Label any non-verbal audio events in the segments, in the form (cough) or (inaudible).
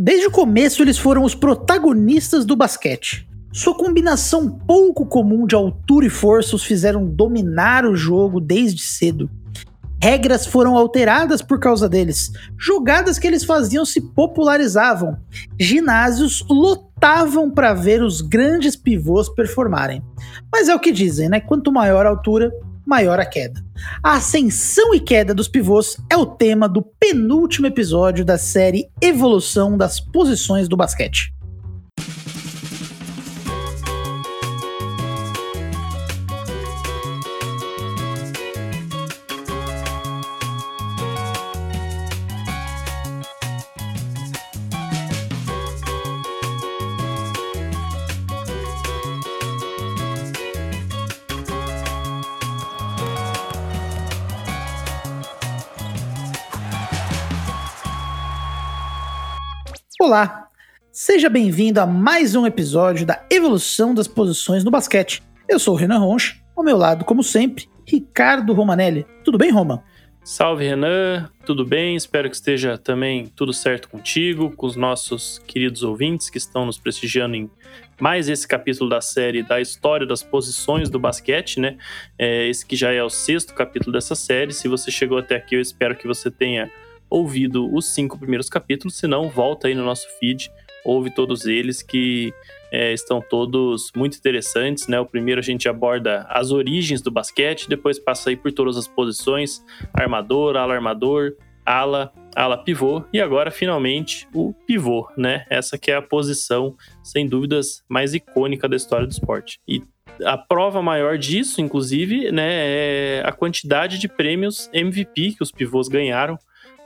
Desde o começo, eles foram os protagonistas do basquete. Sua combinação pouco comum de altura e força os fizeram dominar o jogo desde cedo. Regras foram alteradas por causa deles. Jogadas que eles faziam se popularizavam. Ginásios lotavam para ver os grandes pivôs performarem. Mas é o que dizem, né? Quanto maior a altura, maior a queda. A ascensão e queda dos pivôs é o tema do penúltimo episódio da série Evolução das Posições do Basquete. Olá, seja bem-vindo a mais um episódio da Evolução das Posições no Basquete. Eu sou o Renan Ronch, ao meu lado, como sempre, Ricardo Romanelli. Tudo bem, Roma? Salve, Renan. Tudo bem? Espero que esteja também tudo certo contigo, com os nossos queridos ouvintes que estão nos prestigiando em mais esse capítulo da série da história das posições do basquete, né? É, esse que já é o sexto capítulo dessa série. Se você chegou até aqui, eu espero que você tenha ouvido os cinco primeiros capítulos, se não, volta aí no nosso feed, ouve todos eles que é, estão todos muito interessantes, né? O primeiro a gente aborda as origens do basquete, depois passa aí por todas as posições, armador, ala armador, ala, ala pivô e agora finalmente o pivô, né? Essa que é a posição sem dúvidas mais icônica da história do esporte. E a prova maior disso, inclusive, né, é a quantidade de prêmios MVP que os pivôs ganharam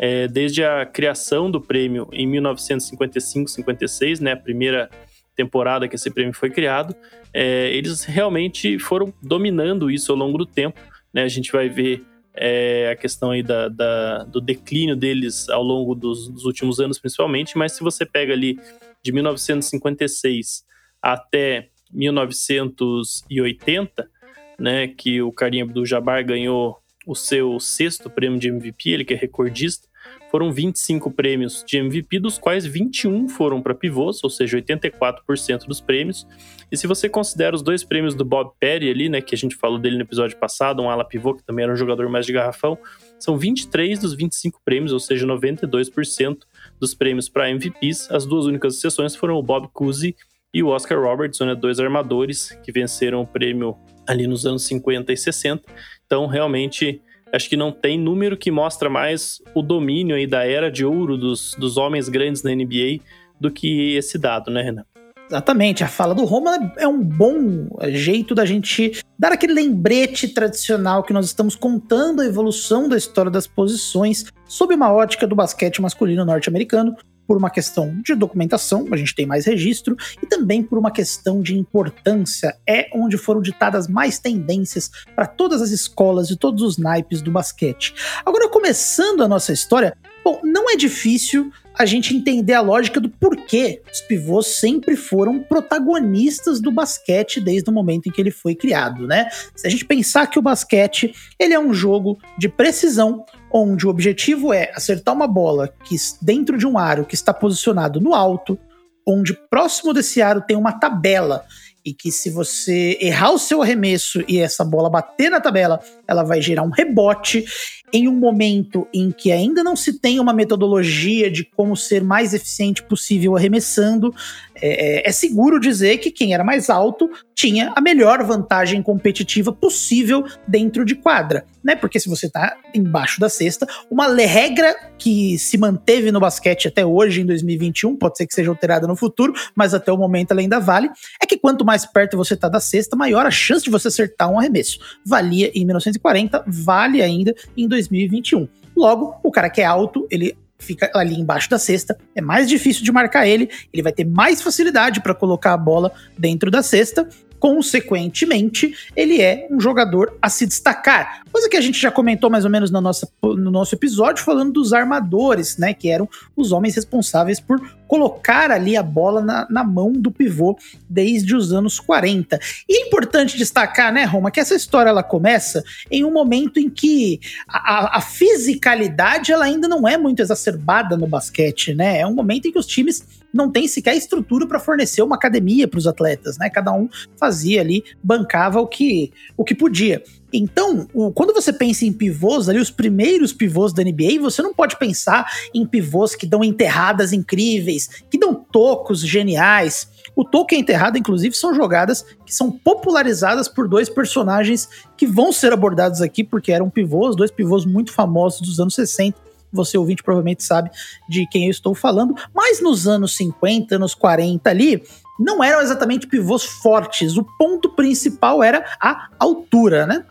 é, desde a criação do prêmio em 1955-56, né, a primeira temporada que esse prêmio foi criado, é, eles realmente foram dominando isso ao longo do tempo. Né? A gente vai ver é, a questão aí da, da, do declínio deles ao longo dos, dos, últimos anos, principalmente, mas se você pega ali de 1956 até 1980, né, que o Karim Abdul-Jabbar ganhou o seu sexto prêmio de MVP, ele que é recordista, foram 25 prêmios de MVP, dos quais 21 foram para pivôs, ou seja, 84% dos prêmios. E se você considera os dois prêmios do Bob Perry ali, né, que a gente falou dele no episódio passado, um ala pivô, que também era um jogador mais de garrafão, são 23 dos 25 prêmios, ou seja, 92% dos prêmios para MVPs. As duas únicas exceções foram o Bob Cousy e o Oscar Robertson, né, dois armadores que venceram o prêmio ali nos anos 50 e 60. Então, realmente, acho que não tem número que mostra mais o domínio aí da era de ouro dos, dos homens grandes na NBA do que esse dado, né, Renan? Exatamente, a fala do Roma é um bom jeito da gente dar aquele lembrete tradicional que nós estamos contando a evolução da história das posições sob uma ótica do basquete masculino norte-americano, por uma questão de documentação, a gente tem mais registro, e também por uma questão de importância, é onde foram ditadas mais tendências para todas as escolas e todos os naipes do basquete. Agora, começando a nossa história, bom, não é difícil a gente entender a lógica do porquê os pivôs sempre foram protagonistas do basquete desde o momento em que ele foi criado, né? Se a gente pensar que o basquete, ele é um jogo de precisão, onde o objetivo é acertar uma bola que dentro de um aro que está posicionado no alto, onde próximo desse aro tem uma tabela e que se você errar o seu arremesso e essa bola bater na tabela, ela vai gerar um rebote em um momento em que ainda não se tem uma metodologia de como ser mais eficiente possível arremessando, é, é, é, seguro dizer que quem era mais alto tinha a melhor vantagem competitiva possível dentro de quadra, né? Porque se você tá embaixo da cesta, uma regra que se manteve no basquete até hoje, em 2021, pode ser que seja alterada no futuro, mas até o momento ela ainda vale, é que quanto mais perto você tá da cesta, maior a chance de você acertar um arremesso. Valia em 1940, vale ainda em 2021. Logo, o cara que é alto, ele fica ali embaixo da cesta, é mais difícil de marcar ele, ele vai ter mais facilidade para colocar a bola dentro da cesta. Consequentemente, ele é um jogador a se destacar. Coisa que a gente já comentou mais ou menos no nosso, no nosso episódio, falando dos armadores, né? Que eram os homens responsáveis por colocar ali a bola na, na mão do pivô desde os anos 40. E é importante destacar, né, Roma, que essa história ela começa em um momento em que a, a fisicalidade ela ainda não é muito exacerbada no basquete, né? É um momento em que os times não têm sequer estrutura para fornecer uma academia para os atletas, né? Cada um fazia ali, bancava o que, o que podia. Então, o, quando você pensa em pivôs, ali, os primeiros pivôs da NBA, você não pode pensar em pivôs que dão enterradas incríveis, que dão tocos geniais. O toque e a enterrada, inclusive, são jogadas que são popularizadas por dois personagens que vão ser abordados aqui, porque eram pivôs, dois pivôs muito famosos dos anos 60. Você ouvinte provavelmente sabe de quem eu estou falando, mas nos anos 50, anos 40 ali, não eram exatamente pivôs fortes. O ponto principal era a altura, né?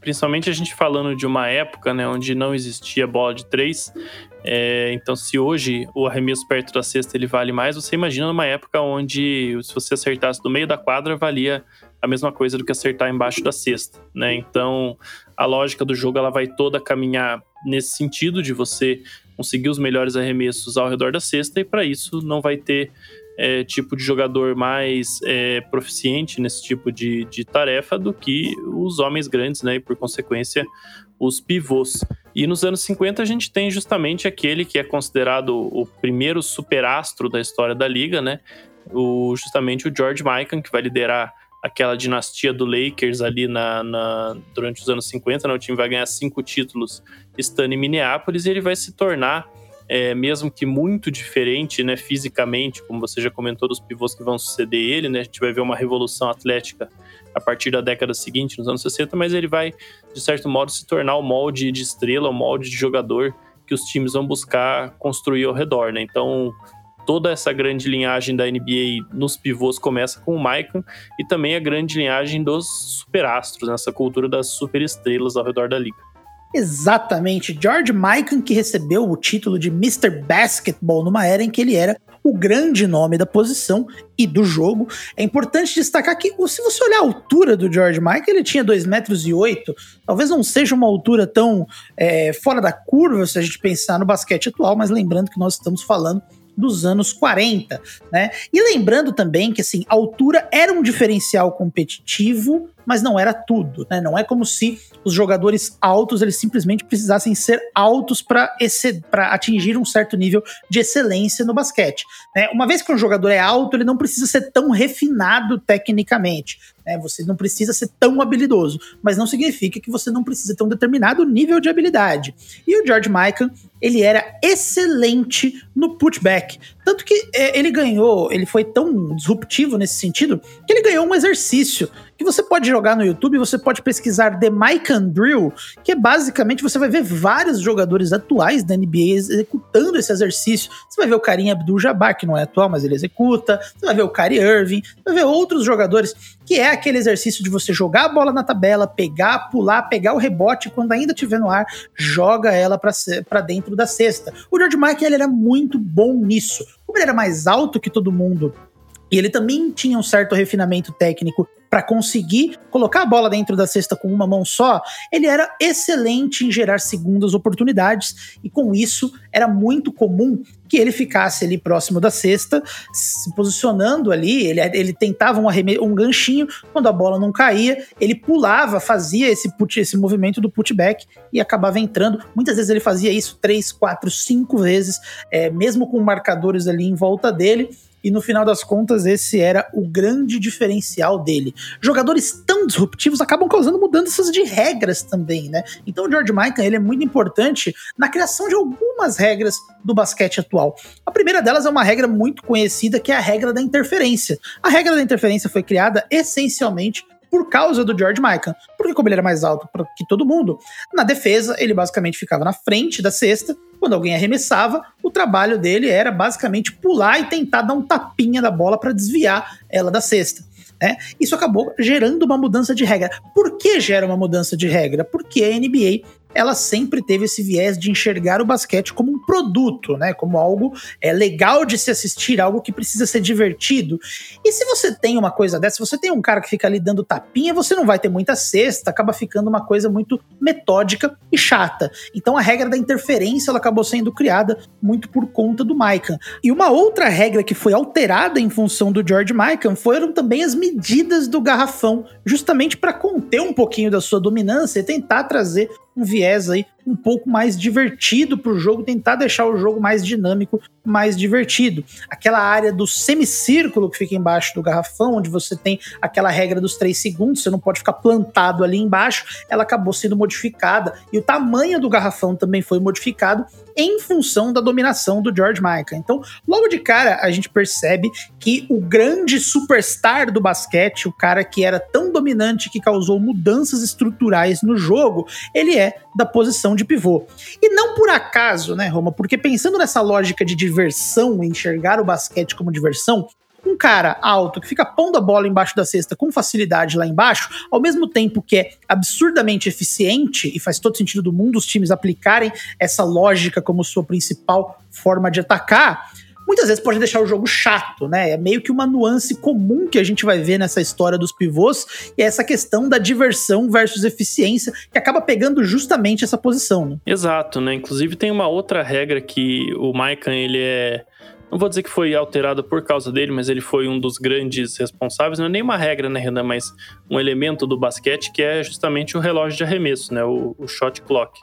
Principalmente a gente falando de uma época né, onde não existia bola de três. É, então, se hoje o arremesso perto da cesta ele vale mais, você imagina numa época onde se você acertasse do meio da quadra, valia a mesma coisa do que acertar embaixo da cesta, né? Então, a lógica do jogo ela vai toda caminhar nesse sentido de você conseguir os melhores arremessos ao redor da cesta e para isso não vai ter é, tipo de jogador mais é, proficiente nesse tipo de, de tarefa do que os homens grandes, né? E por consequência, os pivôs. E nos anos 50 a gente tem justamente aquele que é considerado o primeiro superastro da história da liga, né? O, justamente o George Mikan, que vai liderar aquela dinastia do Lakers ali na, na, durante os anos 50, né? o time vai ganhar cinco títulos estando em Minneapolis e ele vai se tornar é, mesmo que muito diferente, né, fisicamente, como você já comentou dos pivôs que vão suceder ele, né, a gente vai ver uma revolução atlética a partir da década seguinte, nos anos 60, mas ele vai, de certo modo, se tornar o molde de estrela, o molde de jogador que os times vão buscar construir ao redor, né, então toda essa grande linhagem da NBA nos pivôs começa com o Maicon e também a grande linhagem dos superastros, nessa cultura das superestrelas ao redor da liga. Exatamente, George Mikan que recebeu o título de Mr. Basketball numa era em que ele era o grande nome da posição e do jogo. É importante destacar que, se você olhar a altura do George Mikan, ele tinha 2 metros e 8, talvez não seja uma altura tão é, fora da curva se a gente pensar no basquete atual, mas lembrando que nós estamos falando dos anos 40, né? E lembrando também que assim, a altura era um diferencial competitivo, mas não era tudo, né? Não é como se os jogadores altos eles simplesmente precisassem ser altos para atingir um certo nível de excelência no basquete. Né? Uma vez que um jogador é alto, ele não precisa ser tão refinado tecnicamente. Né? Você não precisa ser tão habilidoso, mas não significa que você não precisa ter um determinado nível de habilidade. E o George Mikan, ele era excelente no putback. Tanto que é, ele ganhou, ele foi tão disruptivo nesse sentido, que ele ganhou um exercício que você pode jogar no YouTube, você pode pesquisar The Mike and Drill, que é basicamente você vai ver vários jogadores atuais da NBA executando esse exercício. Você vai ver o Karim Abdul-Jabbar, que não é atual, mas ele executa. Você vai ver o Kyrie Irving, você vai ver outros jogadores, que é aquele exercício de você jogar a bola na tabela, pegar, pular, pegar o rebote, quando ainda estiver no ar, joga ela para dentro da cesta. O George Michael era muito bom nisso. Como ele era mais alto que todo mundo e ele também tinha um certo refinamento técnico para conseguir colocar a bola dentro da cesta com uma mão só, ele era excelente em gerar segundas oportunidades. E com isso era muito comum que ele ficasse ali próximo da cesta, se posicionando ali, ele, ele tentava um, um ganchinho, quando a bola não caía, ele pulava, fazia esse, put, esse movimento do putback e acabava entrando. Muitas vezes ele fazia isso três, quatro, cinco vezes, é, mesmo com marcadores ali em volta dele e no final das contas esse era o grande diferencial dele. Jogadores tão disruptivos acabam causando mudanças de regras também, né? Então o George Mikan ele é muito importante na criação de algumas regras do basquete atual. A primeira delas é uma regra muito conhecida que é a regra da interferência. A regra da interferência foi criada essencialmente por causa do George Mikan. Porque como ele era mais alto que todo mundo, na defesa ele basicamente ficava na frente da cesta. Quando alguém arremessava, o trabalho dele era basicamente pular e tentar dar um tapinha da bola para desviar ela da cesta. Né? Isso acabou gerando uma mudança de regra. Por que gera uma mudança de regra? Porque a NBA ela sempre teve esse viés de enxergar o basquete como um produto, né? Como algo é legal de se assistir, algo que precisa ser divertido. E se você tem uma coisa dessa, se você tem um cara que fica ali dando tapinha, você não vai ter muita cesta, acaba ficando uma coisa muito metódica e chata. Então a regra da interferência ela acabou sendo criada muito por conta do Maikan. E uma outra regra que foi alterada em função do George Maikan foram também as medidas do garrafão, justamente para conter um pouquinho da sua dominância e tentar trazer um viés aí um pouco mais divertido para o jogo, tentar deixar o jogo mais dinâmico, mais divertido. Aquela área do semicírculo que fica embaixo do garrafão, onde você tem aquela regra dos três segundos, você não pode ficar plantado ali embaixo, ela acabou sendo modificada e o tamanho do garrafão também foi modificado em função da dominação do George Michael. Então, logo de cara, a gente percebe que o grande superstar do basquete, o cara que era tão dominante que causou mudanças estruturais no jogo, ele é da posição de pivô. E não por acaso, né, Roma? Porque pensando nessa lógica de diversão, enxergar o basquete como diversão, um cara alto que fica pondo a bola embaixo da cesta com facilidade lá embaixo, ao mesmo tempo que é absurdamente eficiente e faz todo sentido do mundo os times aplicarem essa lógica como sua principal forma de atacar, muitas vezes pode deixar o jogo chato, né? É meio que uma nuance comum que a gente vai ver nessa história dos pivôs, e é essa questão da diversão versus eficiência, que acaba pegando justamente essa posição, né? Exato, né? Inclusive tem uma outra regra que o Maikan, ele é não vou dizer que foi alterado por causa dele, mas ele foi um dos grandes responsáveis. Não é nem uma regra, né, Renan, mas um elemento do basquete que é justamente o relógio de arremesso, né, o, o shot clock.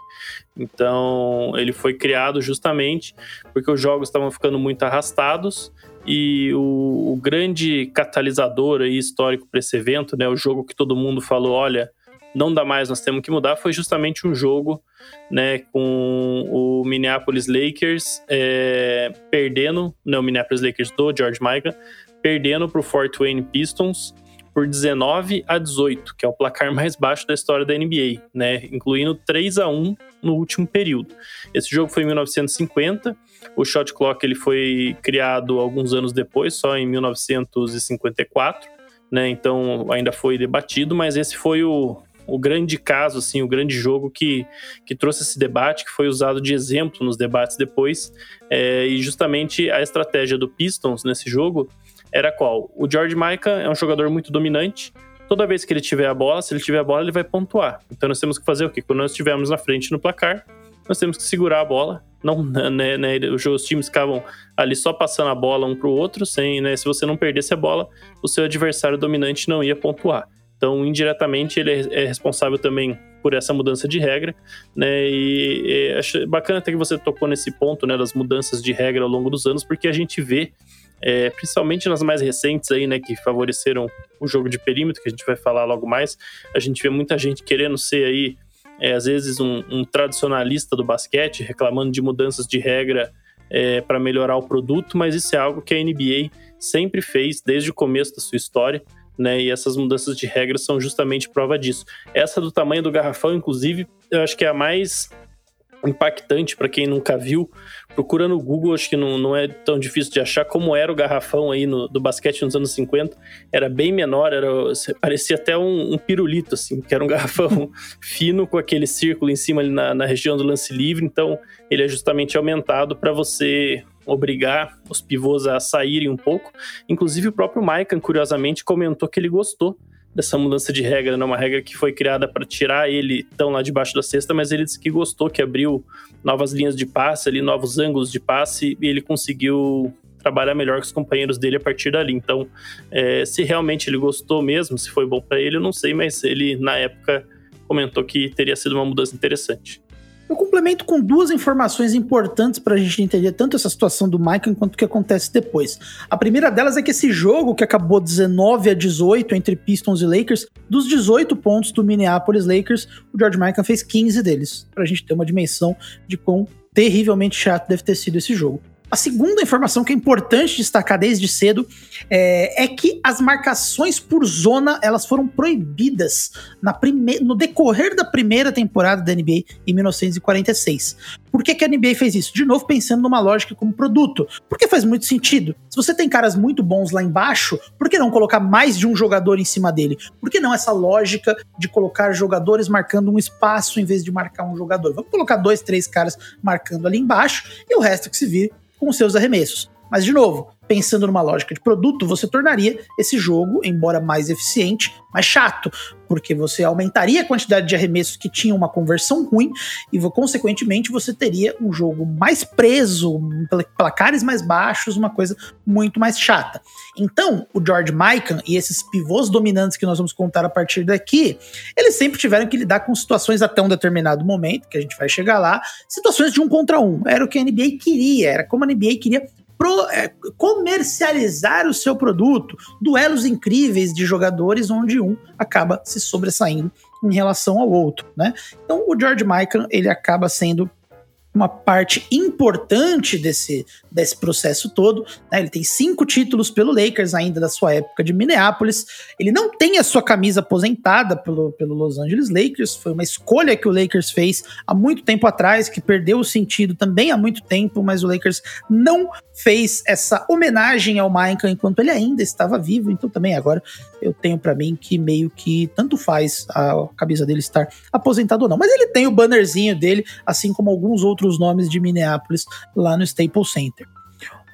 Então, ele foi criado justamente porque os jogos estavam ficando muito arrastados e o, o grande catalisador aí histórico para esse evento, né, o jogo que todo mundo falou, olha, não dá mais, nós temos que mudar, foi justamente um jogo né, com o Minneapolis Lakers é, perdendo, não, o Minneapolis Lakers do George Michael, perdendo para o Fort Wayne Pistons por 19 a 18, que é o placar mais baixo da história da NBA, né, incluindo 3 a 1 no último período. Esse jogo foi em 1950, o shot clock ele foi criado alguns anos depois, só em 1954, né, então ainda foi debatido, mas esse foi o, o grande caso, assim, o grande jogo que, que trouxe esse debate, que foi usado de exemplo nos debates depois. É, e justamente a estratégia do Pistons nesse jogo era qual? O George Michael é um jogador muito dominante. Toda vez que ele tiver a bola, se ele tiver a bola, ele vai pontuar. Então nós temos que fazer o quê? Quando nós estivermos na frente no placar, nós temos que segurar a bola. Não, (laughs) né, né, os times ficavam ali só passando a bola um para o outro, sem, né, se você não perdesse a bola, o seu adversário dominante não ia pontuar. Então, indiretamente, ele é, é responsável também por essa mudança de regra, né? E, e acho bacana até que você tocou nesse ponto, né, das mudanças de regra ao longo dos anos, porque a gente vê, é, principalmente nas mais recentes aí, né, que favoreceram o jogo de perímetro, que a gente vai falar logo mais, a gente vê muita gente querendo ser aí, é, às vezes, um, um, tradicionalista do basquete, reclamando de mudanças de regra é, para melhorar o produto, mas isso é algo que a NBA sempre fez desde o começo da sua história né? E essas mudanças de regras são justamente prova disso. Essa do tamanho do garrafão, inclusive, eu acho que é a mais impactante para quem nunca viu. Procura no Google, acho que não, não é tão difícil de achar como era o garrafão aí no, do basquete nos anos 50. Era bem menor, era, parecia até um, um pirulito, assim, que era um (laughs) garrafão fino com aquele círculo em cima ali na, na região do lance livre. Então, ele é justamente aumentado para você obrigar os pivôs a saírem um pouco. Inclusive, o próprio Maikan, curiosamente, comentou que ele gostou dessa mudança de regra, né? uma regra que foi criada para tirar ele tão lá debaixo da cesta, mas ele disse que gostou, que abriu novas linhas de passe, ali, novos ângulos de passe, e ele conseguiu trabalhar melhor com os companheiros dele a partir dali. Então, é, se realmente ele gostou mesmo, se foi bom para ele, eu não sei, mas ele, na época, comentou que teria sido uma mudança interessante. Eu complemento com duas informações importantes para a gente entender tanto essa situação do Michael quanto o que acontece depois. A primeira delas é que esse jogo, que acabou 19 a 18 entre Pistons e Lakers, dos 18 pontos do Minneapolis Lakers, o George Michael fez 15 deles, para a gente ter uma dimensão de quão terrivelmente chato deve ter sido esse jogo. A segunda informação que é importante destacar desde cedo é, é que as marcações por zona elas foram proibidas prime no decorrer da primeira temporada da NBA em 1946. Por que, que a NBA fez isso? De novo, pensando numa lógica como produto. Porque faz muito sentido. Se você tem caras muito bons lá embaixo, por que não colocar mais de um jogador em cima dele? Por que não essa lógica de colocar jogadores marcando um espaço em vez de marcar um jogador? Vamos colocar dois, três caras marcando ali embaixo e o resto que se vire com seus arremessos. Mas, de novo, pensando numa lógica de produto, você tornaria esse jogo, embora mais eficiente, mais chato, porque você aumentaria a quantidade de arremessos que tinham uma conversão ruim e, consequentemente, você teria um jogo mais preso, placares mais baixos, uma coisa muito mais chata. Então, o George Mikan e esses pivôs dominantes que nós vamos contar a partir daqui, eles sempre tiveram que lidar com situações até um determinado momento, que a gente vai chegar lá, situações de um contra um. Era o que a NBA queria, era como a NBA queria pro, é, comercializar o seu produto, duelos incríveis de jogadores onde um acaba se sobressaindo em relação ao outro, né? Então o George Michael ele acaba sendo uma parte importante desse, desse processo todo. Né? Ele tem cinco títulos pelo Lakers ainda da sua época de Minneapolis. Ele não tem a sua camisa aposentada pelo, pelo Los Angeles Lakers. Foi uma escolha que o Lakers fez há muito tempo atrás, que perdeu o sentido também há muito tempo, mas o Lakers não fez essa homenagem ao Michael enquanto ele ainda estava vivo. Então também agora eu tenho para mim que meio que tanto faz a camisa dele estar aposentado ou não. Mas ele tem o bannerzinho dele, assim como alguns outros nomes de Minneapolis lá no Staples Center.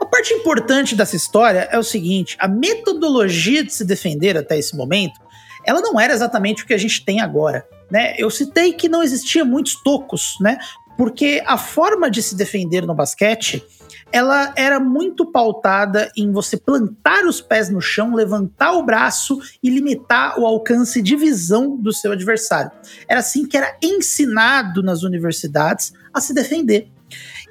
A parte importante dessa história é o seguinte: a metodologia de se defender até esse momento, ela não era exatamente o que a gente tem agora. Né? Eu citei que não existia muitos tocos, né? Porque a forma de se defender no basquete ela era muito pautada em você plantar os pés no chão, levantar o braço e limitar o alcance de visão do seu adversário. Era assim que era ensinado nas universidades a se defender.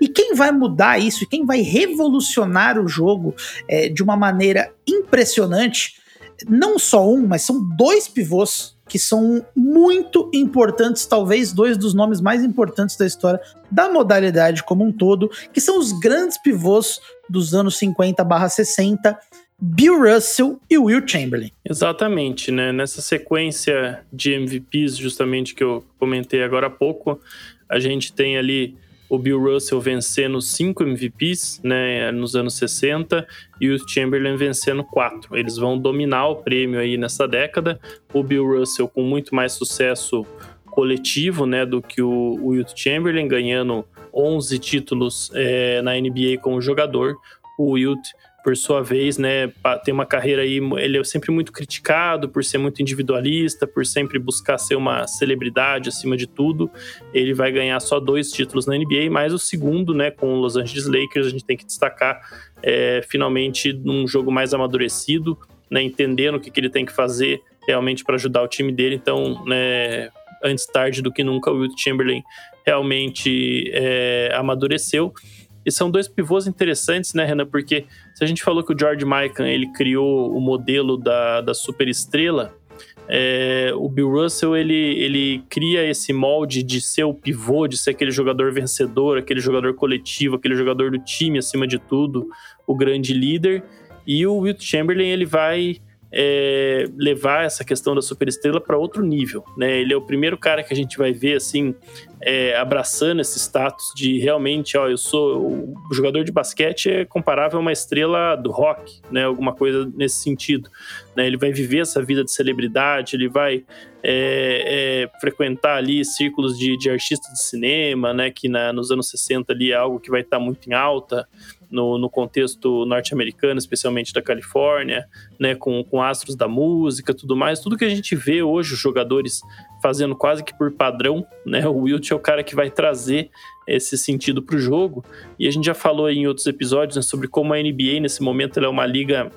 E quem vai mudar isso, quem vai revolucionar o jogo é, de uma maneira impressionante, não só um, mas são dois pivôs que são muito importantes, talvez dois dos nomes mais importantes da história da modalidade como um todo, que são os grandes pivôs dos anos 50/60, Bill Russell e Will Chamberlain. Exatamente, né? Nessa sequência de MVPs, justamente que eu comentei agora há pouco, a gente tem ali o Bill Russell vencendo cinco MVPs né, nos anos 60 e o Chamberlain vencendo quatro. Eles vão dominar o prêmio aí nessa década. O Bill Russell com muito mais sucesso coletivo né, do que o, Wilt Chamberlain, ganhando 11 títulos é, na NBA como jogador. O Wilt por sua vez, né, tem uma carreira aí, ele é sempre muito criticado por ser muito individualista, por sempre buscar ser uma celebridade acima de tudo. Ele vai ganhar só dois títulos na NBA, mas o segundo, né, com o Los Angeles Lakers, a gente tem que destacar é, finalmente num jogo mais amadurecido, né, entendendo o que, que ele tem que fazer realmente para ajudar o time dele. Então, né, antes tarde do que nunca, o Wilt Chamberlain realmente é, amadureceu. E são dois pivôs interessantes, né, Renan? Porque se a gente falou que o George Mikan ele criou o modelo da, da superestrela, é, o Bill Russell ele, ele cria esse molde de ser o pivô, de ser aquele jogador vencedor, aquele jogador coletivo, aquele jogador do time acima de tudo, o grande líder. E o Wilt Chamberlain ele vai é, levar essa questão da superestrela para outro nível, né? Ele é o primeiro cara que a gente vai ver assim é, abraçando esse status de realmente, ó, eu sou o jogador de basquete é comparável a uma estrela do rock, né? Alguma coisa nesse sentido, né? Ele vai viver essa vida de celebridade, ele vai é, é, frequentar ali círculos de, de artistas de cinema, né? Que na, nos anos 60 ali é algo que vai estar tá muito em alta no, no contexto norte-americano, especialmente da Califórnia, né, com, com astros da música, tudo mais, tudo que a gente vê hoje os jogadores fazendo quase que por padrão, né? O Wilt é o cara que vai trazer esse sentido para o jogo. E a gente já falou em outros episódios né, sobre como a NBA nesse momento é uma liga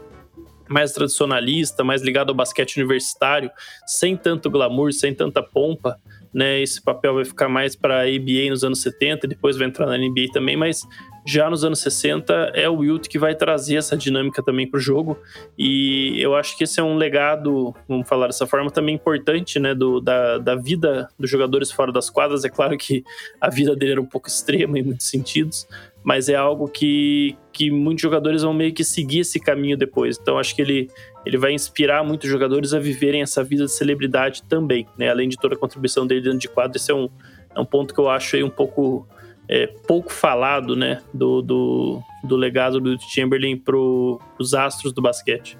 mais tradicionalista, mais ligada ao basquete universitário, sem tanto glamour, sem tanta pompa, né? Esse papel vai ficar mais para a ABA nos anos 70, depois vai entrar na NBA também, mas Já nos anos 60 é o Wilt que vai trazer essa dinâmica também para o jogo e eu acho que esse é um legado, vamos falar dessa forma, também importante, né, do, da, da vida dos jogadores fora das quadras. É claro que a vida dele era um pouco extrema em muitos sentidos, mas é algo que, que muitos jogadores vão meio que seguir esse caminho depois. Então acho que ele, ele vai inspirar muitos jogadores a viverem essa vida de celebridade também, né? Além de toda a contribuição dele dentro de quadro, esse é um, é um ponto que eu acho aí um pouco é, pouco falado, né? Do, do, do legado do Chamberlain para os astros do basquete.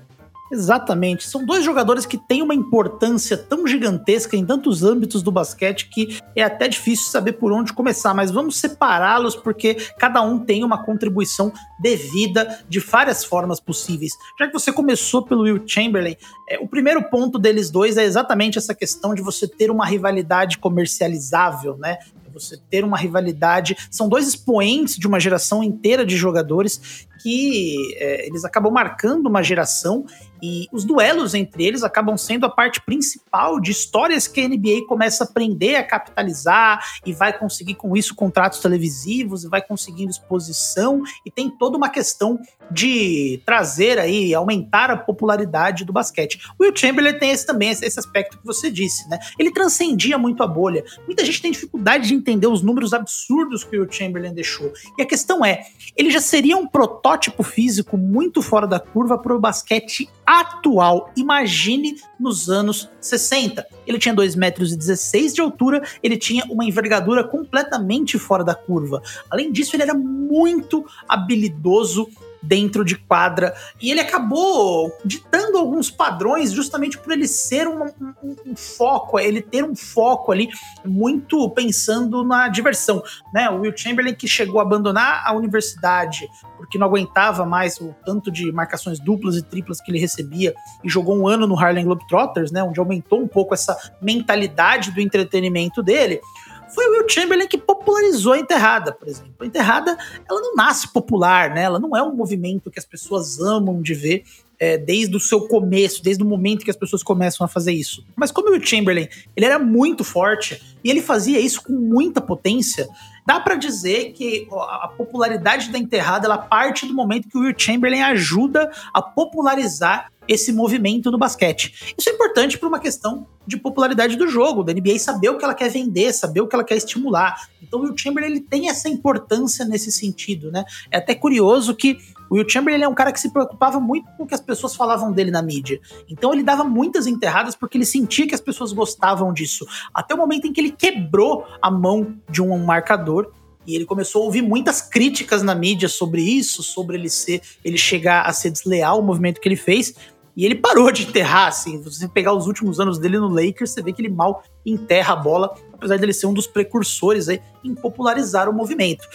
Exatamente. São dois jogadores que têm uma importância tão gigantesca em tantos âmbitos do basquete que é até difícil saber por onde começar, mas vamos separá-los porque cada um tem uma contribuição devida de várias formas possíveis. Já que você começou pelo Will Chamberlain, é, o primeiro ponto deles dois é exatamente essa questão de você ter uma rivalidade comercializável, né? Você ter uma rivalidade. São dois expoentes de uma geração inteira de jogadores que é, eles acabam marcando uma geração e os duelos entre eles acabam sendo a parte principal de histórias que a NBA começa a aprender a capitalizar e vai conseguir com isso contratos televisivos e vai conseguindo exposição e tem toda uma questão de trazer aí, aumentar a popularidade do basquete. O Will Chamberlain tem esse também, esse aspecto que você disse, né? Ele transcendia muito a bolha. Muita gente tem dificuldade de entender os números absurdos que o Will Chamberlain deixou. E a questão é, ele já seria um protótipo físico muito fora da curva para o basquete atual. Imagine nos anos 60. Ele tinha 2,16 metros de altura, ele tinha uma envergadura completamente fora da curva. Além disso, ele era muito habilidoso dentro de quadra. E ele acabou ditando alguns padrões justamente por ele ser um, um, um, foco, ele ter um foco ali muito pensando na diversão. Né? O Will Chamberlain que chegou a abandonar a universidade porque não aguentava mais o tanto de marcações duplas e triplas que ele recebia e jogou um ano no Harlem Globetrotters, né, onde aumentou um pouco essa mentalidade do entretenimento dele foi o Will Chamberlain que popularizou a enterrada, por exemplo. A enterrada, ela não nasce popular, né? Ela não é um movimento que as pessoas amam de ver é, desde o seu começo, desde o momento que as pessoas começam a fazer isso. Mas como o Will Chamberlain, ele era muito forte e ele fazia isso com muita potência, dá para dizer que a popularidade da enterrada ela parte do momento que o Will Chamberlain ajuda a popularizar esse movimento no basquete. Isso é importante para uma questão de popularidade do jogo, da NBA saber o que ela quer vender, saber o que ela quer estimular. Então o Will Chamberlain ele tem essa importância nesse sentido, né? É até curioso que o Will Chamberlain é um cara que se preocupava muito com o que as pessoas falavam dele na mídia. Então ele dava muitas enterradas porque ele sentia que as pessoas gostavam disso. Até o momento em que ele quebrou a mão de um marcador e ele começou a ouvir muitas críticas na mídia sobre isso, sobre ele ser, ele chegar a ser desleal o movimento que ele fez. E ele parou de enterrar, assim. Você pegar os últimos anos dele no Lakers, você vê que ele mal enterra a bola, apesar dele ser um dos precursores aí em popularizar o movimento.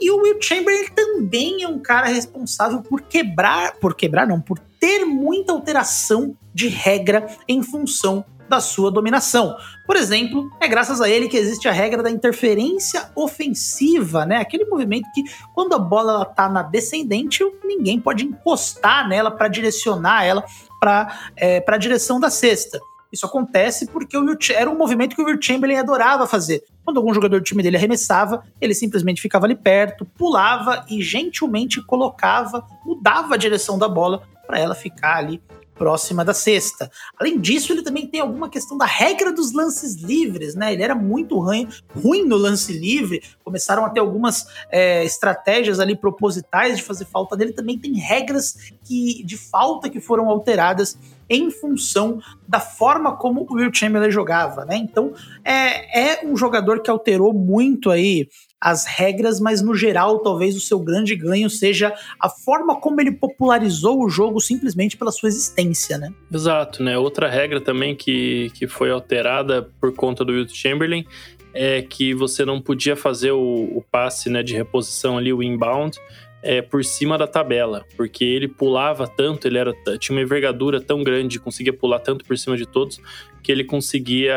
E o Will Chamberlain também é um cara responsável por quebrar, por quebrar não, por ter muita alteração de regra em função da sua dominação. Por exemplo, é graças a ele que existe a regra da interferência ofensiva, né? Aquele movimento que quando a bola está na descendente, ninguém pode encostar nela para direcionar ela para é, a direção da cesta. Isso acontece porque era um movimento que o Will Chamberlain adorava fazer. Quando algum jogador do time dele arremessava, ele simplesmente ficava ali perto, pulava e gentilmente colocava, mudava a direção da bola para ela ficar ali próxima da cesta. Além disso, ele também tem alguma questão da regra dos lances livres, né? Ele era muito ruim, ruim no lance livre. Começaram a ter algumas é, estratégias ali propositais de fazer falta dele. Também tem regras que, de falta que foram alteradas em função da forma como o Will Chamberlain jogava, né? Então é, é um jogador que alterou muito aí as regras, mas no geral, talvez o seu grande ganho seja a forma como ele popularizou o jogo simplesmente pela sua existência, né? Exato, né? Outra regra também que, que foi alterada por conta do Will Chamberlain é que você não podia fazer o, o passe né, de reposição ali, o inbound, é, por cima da tabela, porque ele pulava tanto, ele era, tinha uma envergadura tão grande, conseguia pular tanto por cima de todos, que ele conseguia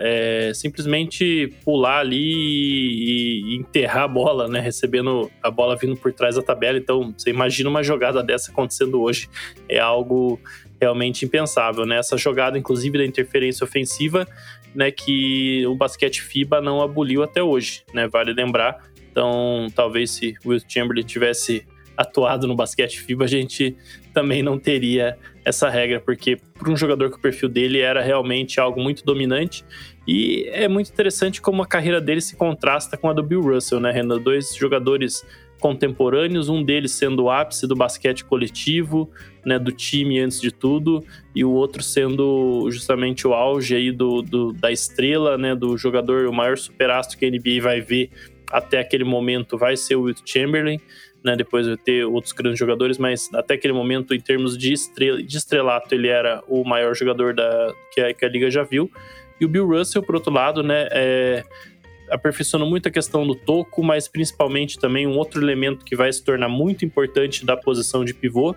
é, simplesmente pular ali e, e, enterrar a bola, né? Recebendo a bola vindo por trás da tabela. Então, você imagina uma jogada dessa acontecendo hoje. É algo realmente impensável, né? Essa jogada, inclusive, da interferência ofensiva, né? Que o basquete FIBA não aboliu até hoje, né? Vale lembrar Então, talvez se Will Chamberlain tivesse atuado no basquete FIBA, a gente também não teria essa regra, porque para um jogador que o perfil dele era realmente algo muito dominante. E é muito interessante como a carreira dele se contrasta com a do Bill Russell, né, Renan? Dois jogadores contemporâneos, um deles sendo o ápice do basquete coletivo, né, do time antes de tudo, e o outro sendo justamente o auge aí do, do da estrela, né, do jogador, o maior superastro que a NBA vai ver até aquele momento vai ser o Wilt Chamberlain né? Depois vai ter outros grandes jogadores, mas até aquele momento, em termos de, estrela, de estrelato, ele era o maior jogador da, que, a, que a liga já viu. E o Bill Russell, por outro lado, né? É, aperfeiçoando muito a questão do toco, mas principalmente também um outro elemento que vai se tornar muito importante da posição de pivô,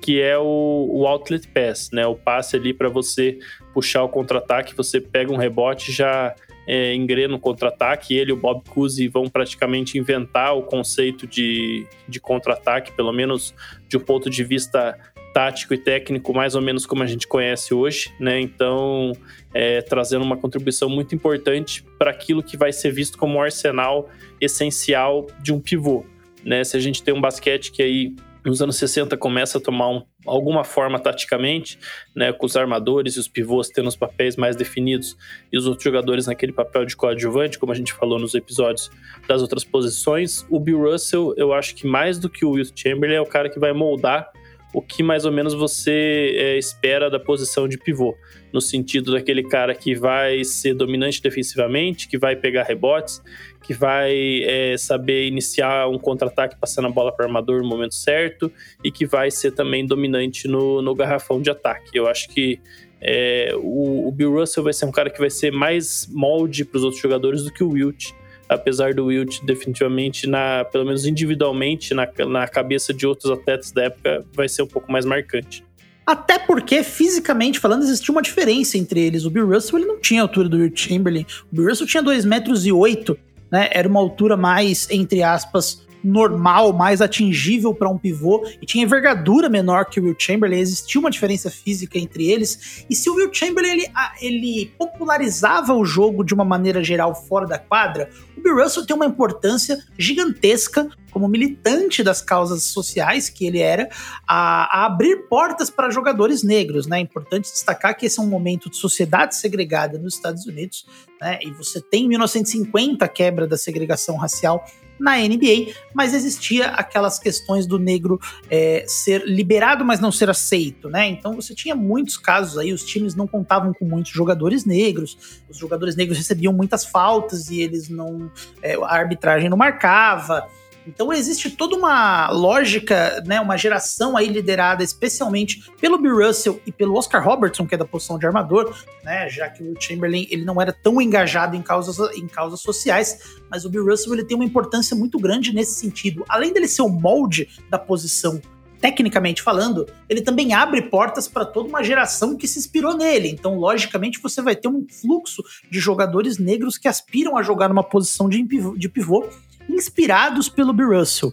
que é o, o outlet pass, né? O passe ali para você puxar o contra-ataque, você pega um rebote já é, engrena contra-ataque. Ele e o Bob Cousy vão praticamente inventar o conceito de, de contra-ataque, pelo menos de um ponto de vista tático e técnico, mais ou menos como a gente conhece hoje, né? Então, é, trazendo uma contribuição muito importante para aquilo que vai ser visto como um arsenal essencial de um pivô, né? Se a gente tem um basquete que aí nos anos 60 começa a tomar um, alguma forma taticamente, né, com os armadores e os pivôs tendo os papéis mais definidos e os outros jogadores naquele papel de coadjuvante, como a gente falou nos episódios das outras posições. O Bill Russell, eu acho que mais do que o Will Chamberlain é o cara que vai moldar o que mais ou menos você é, espera da posição de pivô, no sentido daquele cara que vai ser dominante defensivamente, que vai pegar rebotes, que vai é, saber iniciar um contra-ataque passando a bola para o armador no momento certo e que vai ser também dominante no, no garrafão de ataque. Eu acho que é, o, o, Bill Russell vai ser um cara que vai ser mais molde para os outros jogadores do que o Wilt, apesar do Wilt definitivamente, na, pelo menos individualmente, na, na cabeça de outros atletas da época, vai ser um pouco mais marcante. Até porque, fisicamente falando, existia uma diferença entre eles. O Bill Russell ele não tinha a altura do Will Chamberlain. O Bill Russell tinha 2 metros e 8, né? Era uma altura mais, entre aspas, normal, mais atingível para um pivô e tinha envergadura menor que o Will Chamberlain, existia uma diferença física entre eles. E se o Will Chamberlain ele, ele popularizava o jogo de uma maneira geral fora da quadra, o Bill Russell tem uma importância gigantesca como militante das causas sociais que ele era, a, a abrir portas para jogadores negros. Né? É importante destacar que esse é um momento de sociedade segregada nos Estados Unidos, né? e você tem em 1950 a quebra da segregação racial na NBA, mas existia aquelas questões do negro é, ser liberado, mas não ser aceito, né? Então você tinha muitos casos aí, os times não contavam com muitos jogadores negros, os jogadores negros recebiam muitas faltas e eles não. É, a arbitragem não marcava. Então existe toda uma lógica, né, uma geração aí liderada especialmente pelo Bill Russell e pelo Oscar Robertson, que é da posição de armador, né, já que o Chamberlain ele não era tão engajado em causas, em causas sociais, mas o Bill Russell ele tem uma importância muito grande nesse sentido. Além dele ser o molde da posição tecnicamente falando, ele também abre portas para toda uma geração que se inspirou nele. Então, logicamente, você vai ter um fluxo de jogadores negros que aspiram a jogar numa posição de pivô, de pivô inspirados pelo Bill Russell.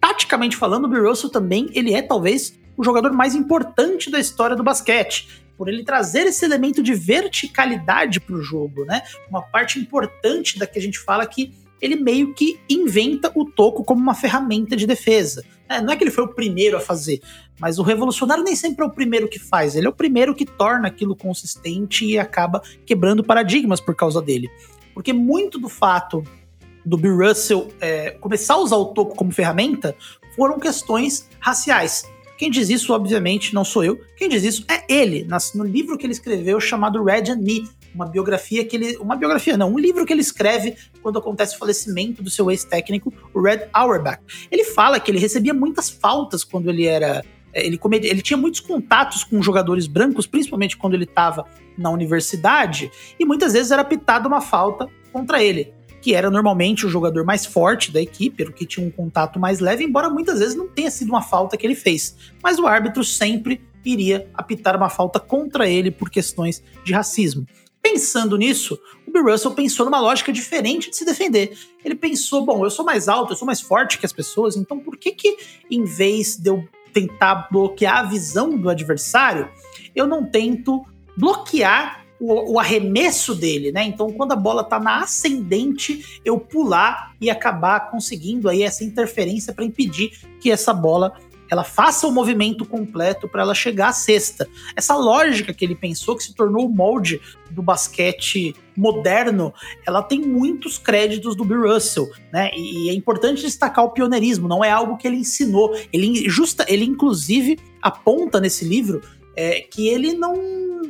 Taticamente falando, o Bill Russell também ele é talvez o jogador mais importante da história do basquete, por ele trazer esse elemento de verticalidade para o jogo, né? Uma parte importante da que a gente fala que ele meio que inventa o toco como uma ferramenta de defesa. É, não é que ele foi o primeiro a fazer, mas o revolucionário nem sempre é o primeiro que faz, ele é o primeiro que torna aquilo consistente e acaba quebrando paradigmas por causa dele. Porque muito do fato do Bill Russell é, começar a usar o toco como ferramenta foram questões raciais. Quem diz isso, obviamente, não sou eu. Quem diz isso é ele, no livro que ele escreveu chamado Red and Me, uma biografia que ele. Uma biografia, não, um livro que ele escreve quando acontece o falecimento do seu ex-técnico, o Red Auerbach. Ele fala que ele recebia muitas faltas quando ele era. É, ele, ele tinha muitos contatos com jogadores brancos, principalmente quando ele estava na universidade, e muitas vezes era pitada uma falta contra ele que era normalmente o jogador mais forte da equipe, o que tinha um contato mais leve, embora muitas vezes não tenha sido uma falta que ele fez. Mas o árbitro sempre iria apitar uma falta contra ele por questões de racismo. Pensando nisso, o Bill Russell pensou numa lógica diferente de se defender. Ele pensou, bom, eu sou mais alto, eu sou mais forte que as pessoas, então por que que em vez de eu tentar bloquear a visão do adversário, eu não tento bloquear o, o, arremesso dele, né? Então, quando a bola tá na ascendente, eu pular e acabar conseguindo aí essa interferência para impedir que essa bola ela faça o movimento completo para ela chegar à cesta. Essa lógica que ele pensou, que se tornou o molde do basquete moderno, ela tem muitos créditos do Bill Russell, né? E é importante destacar o pioneirismo, não é algo que ele ensinou. Ele, justa, ele inclusive aponta nesse livro é, que ele não,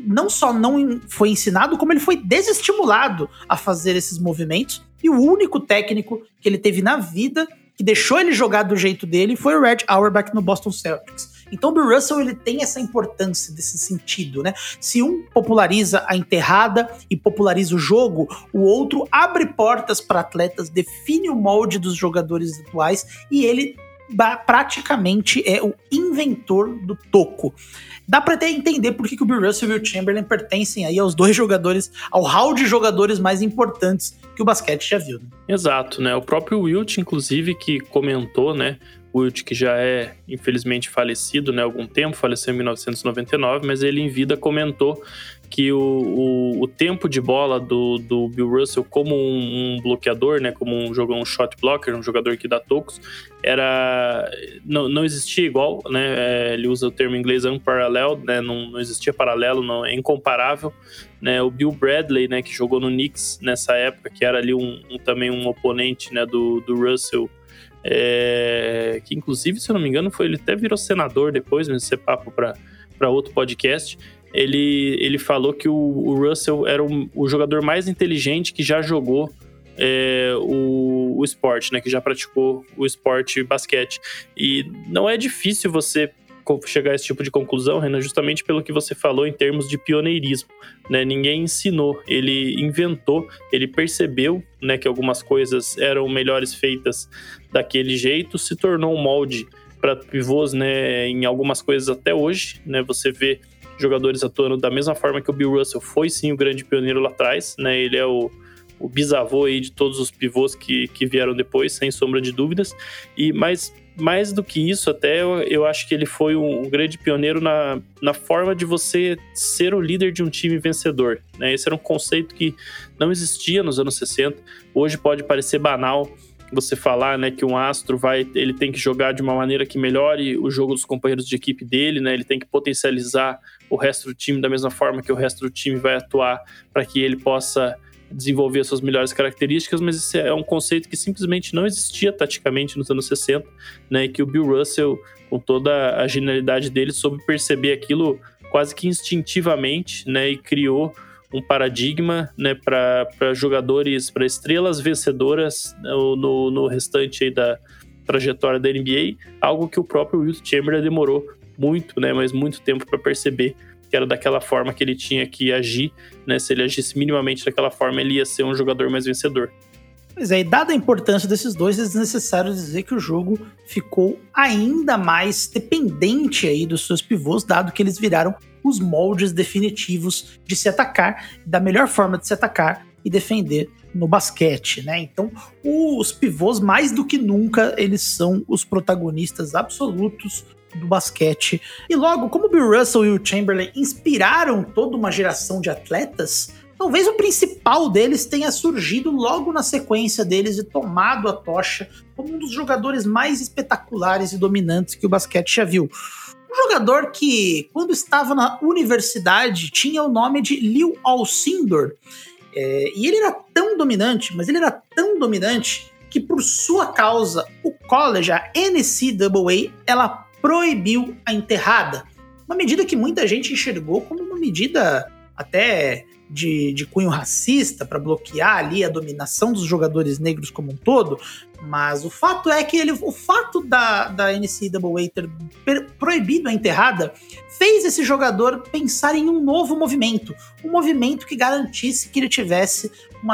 não só não foi ensinado, como ele foi desestimulado a fazer esses movimentos. E o único técnico que ele teve na vida que deixou ele jogar do jeito dele foi o Red Auerbach no Boston Celtics. Então o Bill Russell ele tem essa importância desse sentido, né? Se um populariza a enterrada e populariza o jogo, o outro abre portas para atletas, define o molde dos jogadores atuais e ele praticamente é o inventor do toco. Dá para até entender por que, que o Bill Russell e o Chamberlain pertencem aí aos dois (laughs) jogadores, ao hall de jogadores mais importantes que o basquete já viu. Né? Exato, né? O próprio Wilt, inclusive, que comentou, né? Wilt, que já é infelizmente falecido, né? Algum tempo, faleceu em 1999, mas ele em vida comentou que o, o, o, tempo de bola do, do Bill Russell como um, um, bloqueador, né, como um jogador, um shot blocker, um jogador que dá tocos, era não, não existia igual, né? É, ele usa o termo inglês unparalleled, né? Não, não existia paralelo, não é incomparável, né? O Bill Bradley, né, que jogou no Knicks nessa época, que era ali um, um também um oponente, né, do, do Russell. É, que inclusive, se eu não me engano, foi ele até virou senador depois, mas isso é papo para outro podcast ele, ele falou que o, o Russell era o, jogador mais inteligente que já jogou é, o, o esporte, né? Que já praticou o esporte basquete. E não é difícil você chegar a esse tipo de conclusão, Renan, justamente pelo que você falou em termos de pioneirismo. Né? Ninguém ensinou, ele inventou, ele percebeu né, que algumas coisas eram melhores feitas daquele jeito, se tornou um molde para pivôs né, em algumas coisas até hoje. Né? Você vê jogadores atuando da mesma forma que o Bill Russell foi sim o grande pioneiro lá atrás, né? Ele é o, o bisavô aí de todos os pivôs que, que vieram depois, sem sombra de dúvidas. E mais, mais do que isso, até eu, eu acho que ele foi um, um, grande pioneiro na, na forma de você ser o líder de um time vencedor. Né? Esse era um conceito que não existia nos anos 60. Hoje pode parecer banal, você falar, né, que um astro vai, ele tem que jogar de uma maneira que melhore o jogo dos companheiros de equipe dele, né? Ele tem que potencializar o resto do time da mesma forma que o resto do time vai atuar para que ele possa desenvolver suas melhores características, mas esse é um conceito que simplesmente não existia taticamente nos anos 60, né? E que o Bill Russell, com toda a genialidade dele, soube perceber aquilo quase que instintivamente, né? E criou um paradigma né, para jogadores, para estrelas vencedoras né, no, no restante da trajetória da NBA, algo que o próprio Will Chamberlain demorou muito, né, mas muito tempo para perceber que era daquela forma que ele tinha que agir, né, se ele agisse minimamente daquela forma, ele ia ser um jogador mais vencedor. Pois é, e dada a importância desses dois, é desnecessário dizer que o jogo ficou ainda mais dependente aí dos seus pivôs, dado que eles viraram os moldes definitivos de se atacar, da melhor forma de se atacar e defender no basquete, né? Então, os pivôs mais do que nunca eles são os protagonistas absolutos do basquete. E logo, como Bill Russell e o Chamberlain inspiraram toda uma geração de atletas, talvez o principal deles tenha surgido logo na sequência deles e tomado a tocha como um dos jogadores mais espetaculares e dominantes que o basquete já viu. Um jogador que, quando estava na universidade, tinha o nome de Lil Alcindor. É, e ele era tão dominante, mas ele era tão dominante que, por sua causa, o college, a NCAA, ela proibiu a enterrada. Uma medida que muita gente enxergou como uma medida até de, de cunho racista para bloquear ali a dominação dos jogadores negros como um todo, mas o fato é que ele, o fato da, da NCAA ter proibido a enterrada fez esse jogador pensar em um novo movimento, um movimento que garantisse que ele tivesse um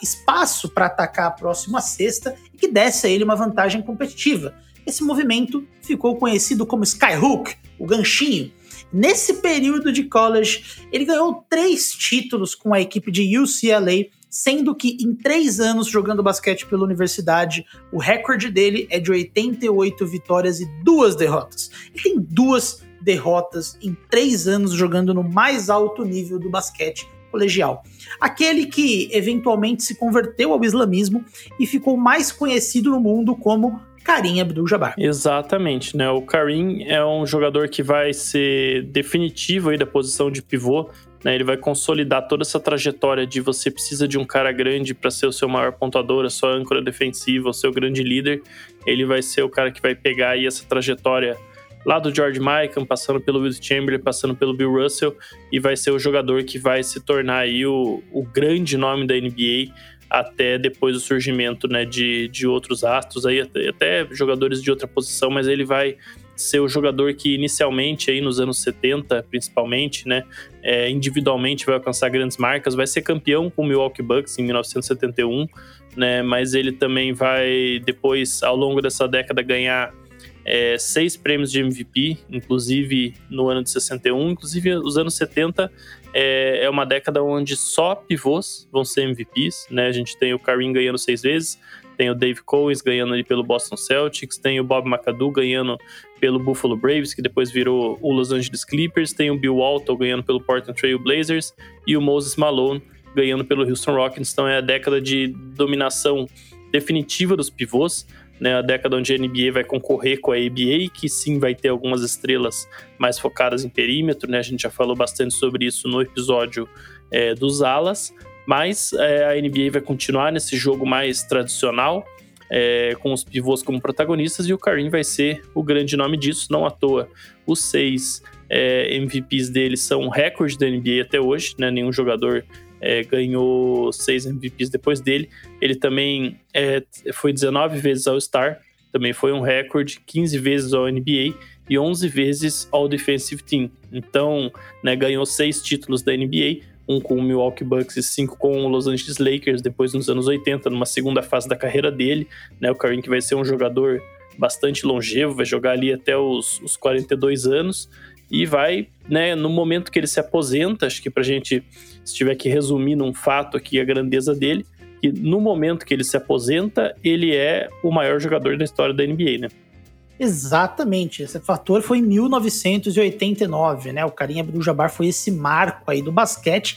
espaço para atacar a próxima cesta e que desse a ele uma vantagem competitiva. Esse movimento ficou conhecido como Skyhook, o ganchinho, Nesse período de college, ele ganhou três títulos com a equipe de UCLA, sendo que em três anos jogando basquete pela universidade, o recorde dele é de 88 vitórias e duas derrotas. Ele tem duas derrotas em três anos jogando no mais alto nível do basquete colegial. Aquele que eventualmente se converteu ao islamismo e ficou mais conhecido no mundo como Karim Abdul-Jabbar. Exatamente, né? O Karim é um jogador que vai ser definitivo aí da posição de pivô. Né? Ele vai consolidar toda essa trajetória de você precisa de um cara grande para ser o seu maior pontuador, a sua âncora defensiva, o seu grande líder. Ele vai ser o cara que vai pegar aí essa trajetória lá do George Michael, passando pelo Will Chamberlain, passando pelo Bill Russell, e vai ser o jogador que vai se tornar aí o, o grande nome da NBA até depois do surgimento né, de, de outros astros, aí até, jogadores de outra posição, mas ele vai ser o jogador que inicialmente aí nos anos 70, principalmente, né, é, individualmente vai alcançar grandes marcas, vai ser campeão com o Milwaukee Bucks em 1971, né, mas ele também vai depois ao longo dessa década ganhar é, seis prêmios de MVP, inclusive no ano de 61, inclusive os anos 70 é, é uma década onde só pivôs vão ser MVPs, né? A gente tem o Karim ganhando seis vezes, tem o Dave Cowens ganhando ali pelo Boston Celtics, tem o Bob McAdoo ganhando pelo Buffalo Braves, que depois virou o Los Angeles Clippers, tem o Bill Walton ganhando pelo Portland Trail Blazers e o Moses Malone ganhando pelo Houston Rockets. Então é a década de dominação definitiva dos pivôs né, a década onde a NBA vai concorrer com a ABA, que sim vai ter algumas estrelas mais focadas em perímetro, né? A gente já falou bastante sobre isso no episódio é, dos alas, mas é, a NBA vai continuar nesse jogo mais tradicional, é, com os pivôs como protagonistas, e o Karim vai ser o grande nome disso, não à toa. Os seis é, MVPs dele são recorde da NBA até hoje, né? Nenhum jogador é, ganhou seis MVPs depois dele. Ele também é, foi 19 vezes All-Star, também foi um recorde, 15 vezes ao NBA e 11 vezes All Defensive Team. Então, né, ganhou seis títulos da NBA, um com o Milwaukee Bucks e cinco com o Los Angeles Lakers, depois nos anos 80, numa segunda fase da carreira dele. Né, o Kareem que vai ser um jogador bastante longevo, vai jogar ali até os, os 42 anos e vai, né, no momento que ele se aposenta, acho que pra gente, se tiver que resumir num fato aqui a grandeza dele, que no momento que ele se aposenta, ele é o maior jogador da história da NBA, né? Exatamente, esse fator foi em 1989, né? O Karim Abdul-Jabbar foi esse marco aí do basquete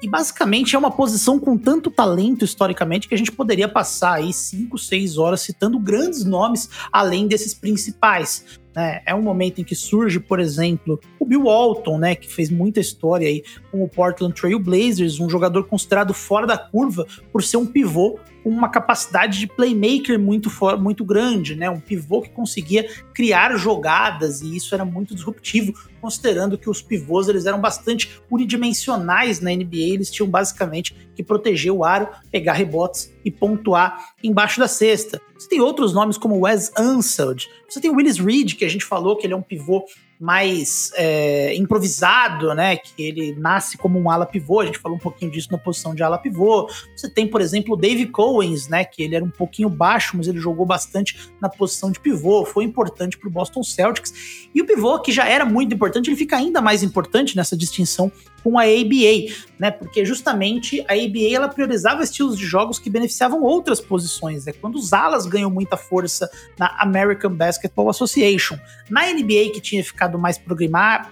e basicamente é uma posição com tanto talento historicamente que a gente poderia passar aí 5, 6 horas citando grandes nomes além desses principais. Né? É um momento em que surge, por exemplo, o Bill Walton, né, que fez muita história aí com o Portland Trail Blazers, um jogador considerado fora da curva por ser um pivô com uma capacidade de playmaker muito, muito grande, né? Um pivô que conseguia criar jogadas e isso era muito disruptivo, considerando que os pivôs eles eram bastante unidimensionais na NBA, eles tinham basicamente que proteger o aro, pegar rebotes e pontuar embaixo da cesta. Você tem outros nomes como Wes Unseld, você tem o Willis Reed, que a gente falou que ele é um pivô mais é, improvisado, né? Que ele nasce como um ala pivô. A gente falou um pouquinho disso na posição de ala pivô. Você tem, por exemplo, o Dave Cowens, né? Que ele era um pouquinho baixo, mas ele jogou bastante na posição de pivô. Foi importante para o Boston Celtics. E o pivô, que já era muito importante, ele fica ainda mais importante nessa distinção com a ABA, né? Porque justamente a ABA ela priorizava estilos de jogos que beneficiavam outras posições, né? Quando os alas ganham muita força na American Basketball Association. Na NBA que tinha ficado mais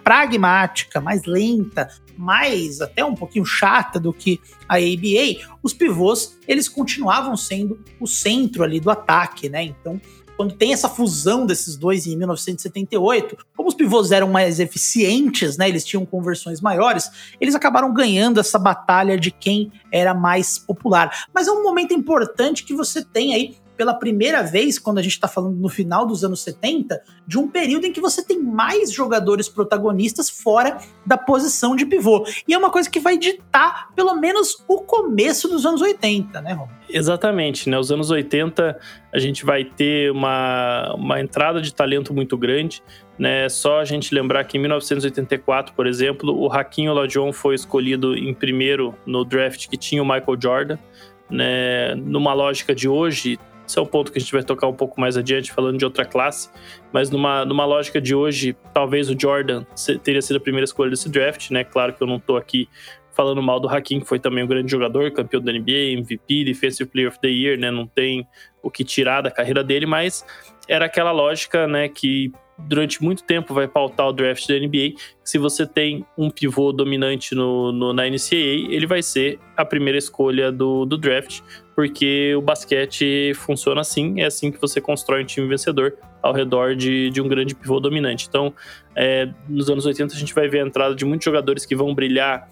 pragmática, mais lenta, mais até um pouquinho chata do que a ABA, os pivôs eles continuavam sendo o centro ali do ataque, né? Então quando tem essa fusão desses dois em 1978, como os pivôs eram mais eficientes, né, eles tinham conversões maiores, eles acabaram ganhando essa batalha de quem era mais popular. Mas é um momento importante que você tem aí pela primeira vez, quando a gente está falando no final dos anos 70, de um período em que você tem mais jogadores protagonistas fora da posição de pivô. E é uma coisa que vai ditar, pelo menos, o começo dos anos 80, né, Rom? Exatamente, né? Os anos 80 a gente vai ter uma, uma entrada de talento muito grande, né? Só a gente lembrar que em 1984, por exemplo, o Hakim Olajuwon foi escolhido em primeiro no draft que tinha o Michael Jordan, né? Numa lógica de hoje, isso é um ponto que a gente vai tocar um pouco mais adiante, falando de outra classe. Mas numa, numa lógica de hoje, talvez o Jordan teria sido a primeira escolha desse draft, né? Claro que eu não tô aqui falando mal do Hakim, que foi também um grande jogador, campeão da NBA, MVP, Defensive Player of the Year, né? Não tem o que tirar da carreira dele, mas era aquela lógica, né, que durante muito tempo vai pautar o draft da NBA. Se você tem um pivô dominante no, no, na NCAA, ele vai ser a primeira escolha do, do draft, porque o basquete funciona assim, é assim que você constrói um time vencedor ao redor de, de um grande pivô dominante. Então, é, nos anos 80 a gente vai ver a entrada de muitos jogadores que vão brilhar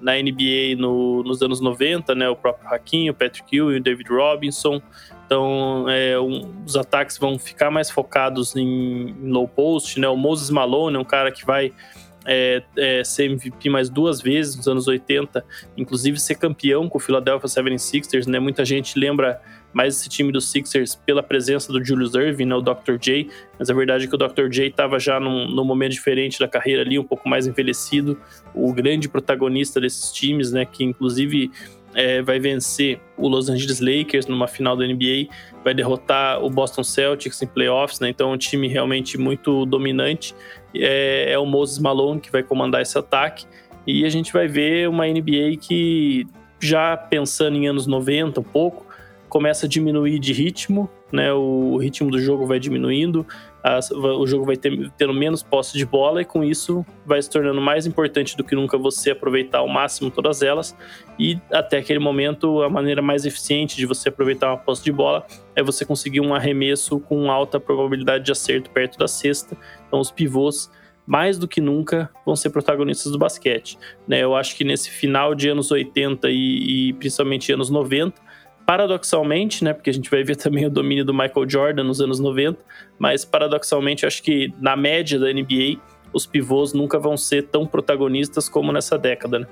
na NBA no, nos anos 90, né? O próprio Hakim, o Patrick Ewing, o David Robinson. Então, é, um, os ataques vão ficar mais focados em, em, low post, né? O Moses Malone é um cara que vai é, é, ser MVP mais duas vezes nos anos 80, inclusive ser campeão com o Philadelphia 76ers, né? Muita gente lembra mais esse time dos Sixers pela presença do Julius Irving, né, o Dr. J, mas a verdade é que o Dr. J estava já num, num, momento diferente da carreira ali, um pouco mais envelhecido, o grande protagonista desses times, né, que inclusive é, vai vencer o Los Angeles Lakers numa final da NBA, vai derrotar o Boston Celtics em playoffs, né, então é um time realmente muito dominante, é, é o Moses Malone que vai comandar esse ataque, e a gente vai ver uma NBA que já pensando em anos 90 um pouco, começa a diminuir de ritmo, né? O ritmo do jogo vai diminuindo, o jogo vai ter, tendo menos posse de bola e com isso vai se tornando mais importante do que nunca você aproveitar ao máximo todas elas e até aquele momento a maneira mais eficiente de você aproveitar uma posse de bola é você conseguir um arremesso com alta probabilidade de acerto perto da cesta. Então os pivôs mais do que nunca vão ser protagonistas do basquete. Né? Eu acho que nesse final de anos 80 e, e principalmente anos 90, paradoxalmente, né, porque a gente vai ver também o domínio do Michael Jordan nos anos 90, mas paradoxalmente acho que na média da NBA os pivôs nunca vão ser tão protagonistas como nessa década, né?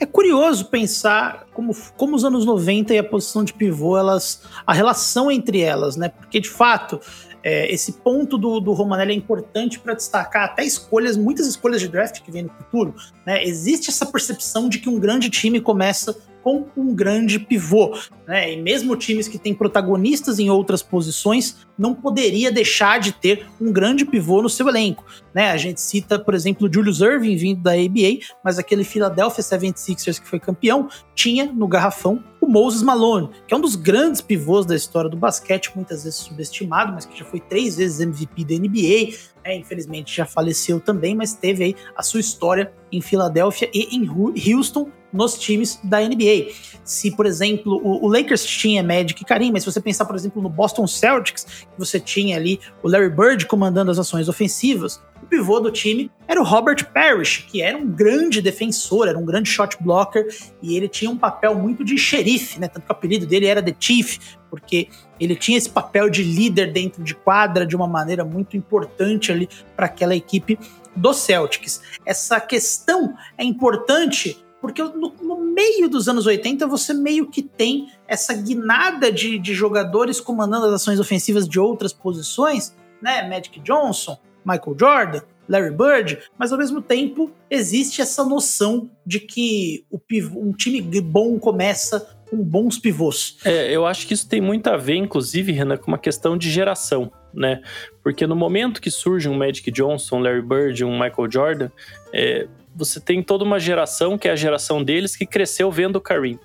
É curioso pensar como, como os anos 90 e a posição de pivô, elas, a relação entre elas, né? Porque de fato, é, esse ponto do, do Romanelli é importante para destacar até escolhas, muitas escolhas de draft que vem no futuro. Né? Existe essa percepção de que um grande time começa com um grande pivô. Né? E mesmo times que têm protagonistas em outras posições, não poderia deixar de ter um grande pivô no seu elenco. Né? A gente cita, por exemplo, o Julius Irving vindo da ABA, mas aquele Philadelphia 76ers que foi campeão tinha no garrafão o Moses Malone, que é um dos grandes pivôs da história do basquete, muitas vezes subestimado, mas que já foi três vezes MVP da NBA, né? infelizmente já faleceu também, mas teve aí a sua história em Filadélfia e em Houston, nos times da NBA. Se, por exemplo, o, o Lakers tinha Magic e Karim, mas se você pensar, por exemplo, no Boston Celtics, você tinha ali o Larry Bird comandando as ações ofensivas, o pivô do time era o Robert Parrish, que era um grande defensor, era um grande shot blocker, e ele tinha um papel muito de xerife, né? Tanto que o apelido dele era The Chief, porque ele tinha esse papel de líder dentro de quadra de uma maneira muito importante ali para aquela equipe do Celtics. Essa questão é importante porque no, no, meio dos anos 80 você meio que tem essa guinada de, de jogadores comandando as ações ofensivas de outras posições, né? Magic Johnson, Michael Jordan, Larry Bird, mas ao mesmo tempo existe essa noção de que pivô, um time bom começa com bons pivôs. É, eu acho que isso tem muito a ver, inclusive, Renan, com uma questão de geração, né? Porque no momento que surge um Magic Johnson, Larry Bird, um Michael Jordan, é, você tem toda uma geração, que é a geração deles, que cresceu vendo o Kareem.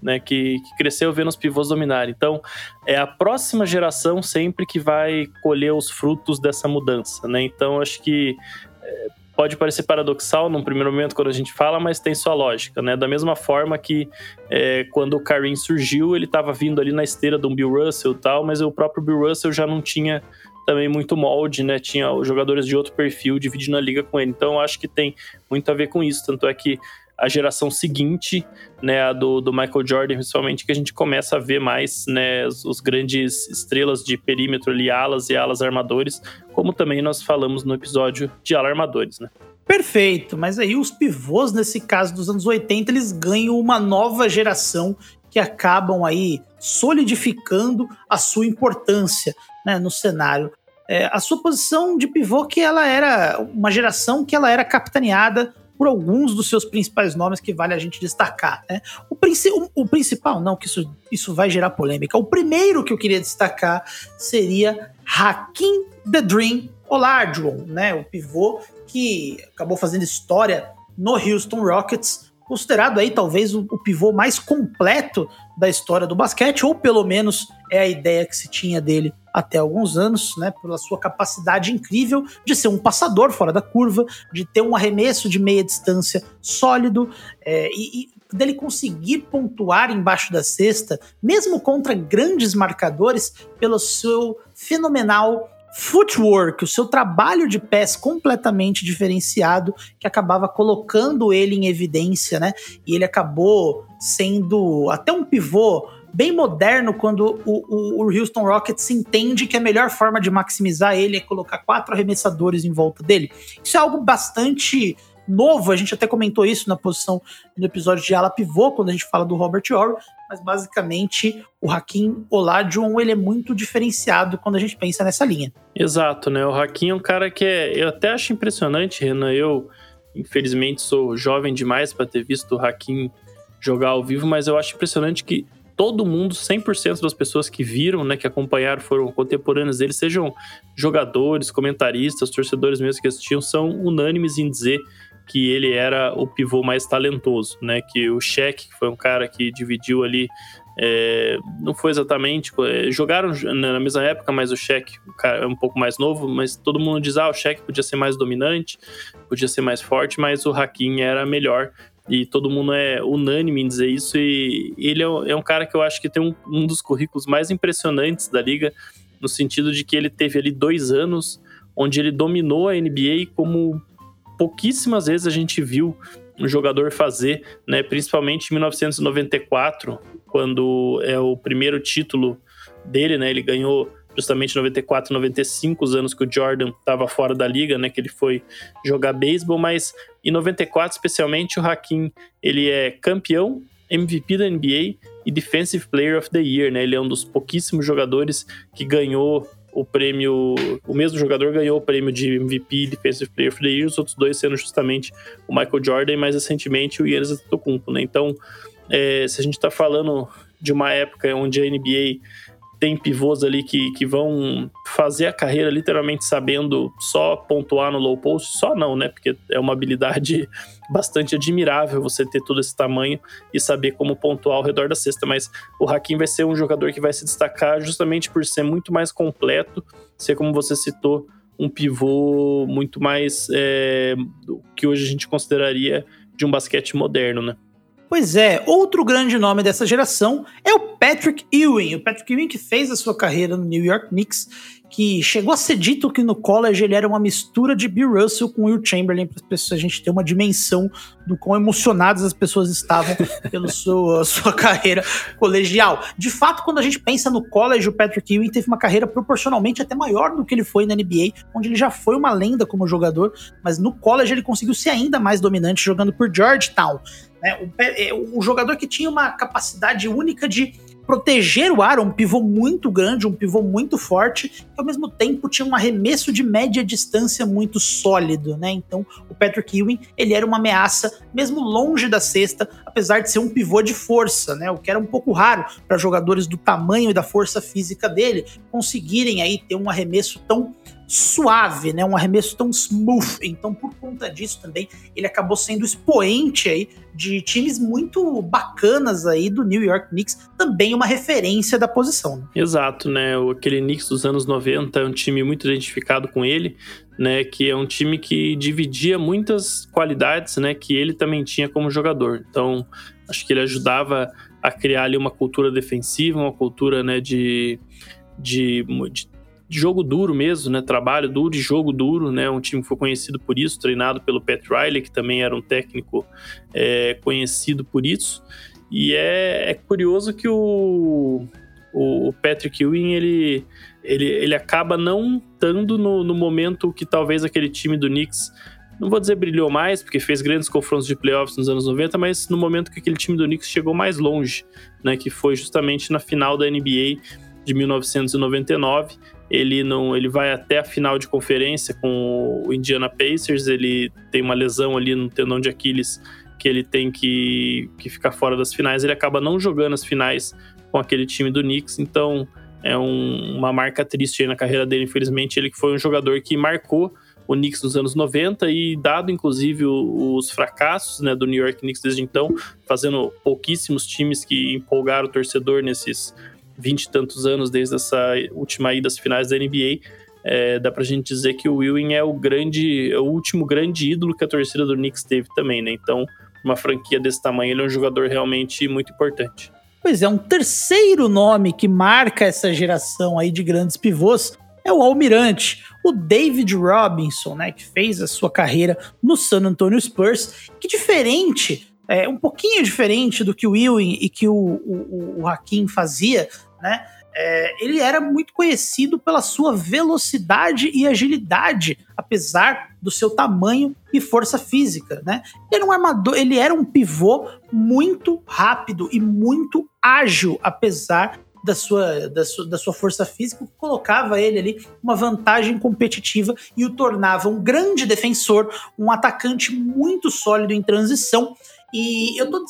Né, que, que, cresceu vendo os pivôs dominarem. Então, é a próxima geração sempre que vai colher os frutos dessa mudança, né? Então, acho que é, pode parecer paradoxal num primeiro momento quando a gente fala, mas tem sua lógica, né? Da mesma forma que é, quando o Kareem surgiu, ele estava vindo ali na esteira de um Bill Russell e tal, mas o próprio Bill Russell já não tinha também muito molde, né? Tinha jogadores de outro perfil dividindo a liga com ele. Então acho que tem muito a ver com isso. Tanto é que a geração seguinte, né, a do, do Michael Jordan, principalmente, que a gente começa a ver mais, né, os, os grandes estrelas de perímetro ali, alas e alas armadores, como também nós falamos no episódio de ala armadores, né. Perfeito, mas aí os pivôs, nesse caso dos anos 80, eles ganham uma nova geração que acabam aí solidificando a sua importância né, no cenário. É, a sua posição de pivô que ela era uma geração que ela era capitaneada por alguns dos seus principais nomes que vale a gente destacar. Né? O, o, o, principal, não, que isso, isso vai gerar polêmica. O primeiro que eu queria destacar seria Hakim The Dream Olajuwon, né? O pivô que acabou fazendo história no Houston Rockets considerado aí talvez o, o pivô mais completo da história do basquete, ou pelo menos é a ideia que se tinha dele até alguns anos, né, pela sua capacidade incrível de ser um passador fora da curva, de ter um arremesso de meia distância sólido é, e, e dele conseguir pontuar embaixo da cesta, mesmo contra grandes marcadores, pelo seu fenomenal footwork, o seu trabalho de pés completamente diferenciado, que acabava colocando ele em evidência, né? E ele acabou sendo até um pivô bem moderno quando o, o, o, Houston Rockets entende que a melhor forma de maximizar ele é colocar quatro arremessadores em volta dele. Isso é algo bastante novo, a gente até comentou isso na posição no episódio de ala pivô, quando a gente fala do Robert Orr, mas basicamente o Hakim Olajuwon, ele é muito diferenciado quando a gente pensa nessa linha. Exato, né? O Hakim é um cara que é, eu até acho impressionante, Renan, eu infelizmente sou jovem demais para ter visto o Hakim jogar ao vivo, mas eu acho impressionante que todo mundo, 100% das pessoas que viram, né, que acompanharam, foram contemporâneos dele, sejam jogadores, comentaristas, torcedores mesmo que assistiam, são unânimes em dizer que ele era o pivô mais talentoso, né? Que o Shaq, que foi um cara que dividiu ali, é, não foi exatamente. É, jogaram na mesma época, mas o cara, é um pouco mais novo, mas todo mundo diz: ah, o Shaq podia ser mais dominante, podia ser mais forte, mas o Hakim era melhor. E todo mundo é unânime em dizer isso. E ele é, é um cara que eu acho que tem um, um dos currículos mais impressionantes da liga, no sentido de que ele teve ali dois anos onde ele dominou a NBA como pouquíssimas vezes a gente viu um jogador fazer, né? Principalmente em 1994, quando é o primeiro título dele, né? Ele ganhou justamente 94, 95, os anos que o Jordan estava fora da liga, né? Que ele foi jogar beisebol, mas em 94 especialmente o Hakim ele é campeão, MVP da NBA e Defensive Player of the Year, né? Ele é um dos pouquíssimos jogadores que ganhou o prêmio, o mesmo jogador ganhou o prêmio de MVP Defensive Player of the Year, os outros dois sendo justamente o Michael Jordan e mais recentemente o Giannis Antetokounmpo, né? Então, é, se a gente está falando de uma época onde a NBA tem pivôs ali que, que vão fazer a carreira literalmente sabendo só pontuar no low post, só não, né? Porque é uma habilidade (laughs) bastante admirável você ter todo esse tamanho e saber como pontuar ao redor da cesta. Mas o Hakim vai ser um jogador que vai se destacar justamente por ser muito mais completo, ser como você citou, um pivô muito mais é, que hoje a gente consideraria de um basquete moderno, né? Pois é, outro grande nome dessa geração é o Patrick Ewing. O Patrick Ewing que fez a sua carreira no New York Knicks, que chegou a ser dito que no college ele era uma mistura de Bill Russell com Will Chamberlain, para a gente ter uma dimensão do quão emocionadas as pessoas estavam (laughs) pela sua, sua carreira colegial. De fato, quando a gente pensa no college, o Patrick Ewing teve uma carreira proporcionalmente até maior do que ele foi na NBA, onde ele já foi uma lenda como jogador, mas no college ele conseguiu ser ainda mais dominante jogando por Georgetown. Né? É, o, jogador que tinha uma capacidade única de proteger o ar, um pivô muito grande, um pivô muito forte, que ao mesmo tempo tinha um arremesso de média distância muito sólido, né? Então, o Patrick Ewing, ele era uma ameaça mesmo longe da cesta, apesar de ser um pivô de força, né? O que era um pouco raro para jogadores do tamanho e da força física dele conseguirem aí ter um arremesso tão suave, né? Um arremesso tão smooth. Então, por conta disso também, ele acabou sendo expoente aí de times muito bacanas aí do New York Knicks, também uma referência da posição. Né? Exato, né? Aquele Knicks dos anos 90 é um time muito identificado com ele, né? Que é um time que dividia muitas qualidades, né? Que ele também tinha como jogador. Então, acho que ele ajudava a criar ali uma cultura defensiva, uma cultura, né? de, de, de de jogo duro mesmo, né? Trabalho duro e jogo duro, né? Um time que foi conhecido por isso, treinado pelo Pat Riley, que também era um técnico é, conhecido por isso. E é, é curioso que o, o, Patrick Ewing, ele, ele, ele acaba não estando no, no momento que talvez aquele time do Knicks não vou dizer brilhou mais, porque fez grandes confrontos de playoffs nos anos 90, mas no momento que aquele time do Knicks chegou mais longe, né, que foi justamente na final da NBA de 1999, ele não ele vai até a final de conferência com o Indiana Pacers, ele tem uma lesão ali no tendão de Aquiles que ele tem que, que ficar fora das finais, ele acaba não jogando as finais com aquele time do Knicks, então é um, uma marca triste na carreira dele, infelizmente, ele que foi um jogador que marcou o Knicks nos anos 90 e dado inclusive os fracassos né, do New York Knicks desde então, fazendo pouquíssimos times que empolgaram o torcedor nesses vinte e tantos anos desde essa última ida às finais da NBA, é, dá pra gente dizer que o Ewing é o grande, é o último grande ídolo que a torcida do Knicks teve também, né? Então, uma franquia desse tamanho, ele é um jogador realmente muito importante. Pois é, um terceiro nome que marca essa geração aí de grandes pivôs é o almirante, o David Robinson, né, que fez a sua carreira no San Antonio Spurs, que diferente, é um pouquinho diferente do que o Ewing e que o, o, o Hakim fazia, né, é, ele era muito conhecido pela sua velocidade e agilidade, apesar do seu tamanho e força física, né? Ele era um armador, ele era um pivô muito rápido e muito ágil, apesar da sua, da sua, da sua força física, colocava ele ali uma vantagem competitiva e o tornava um grande defensor, um atacante muito sólido em transição e eu tô,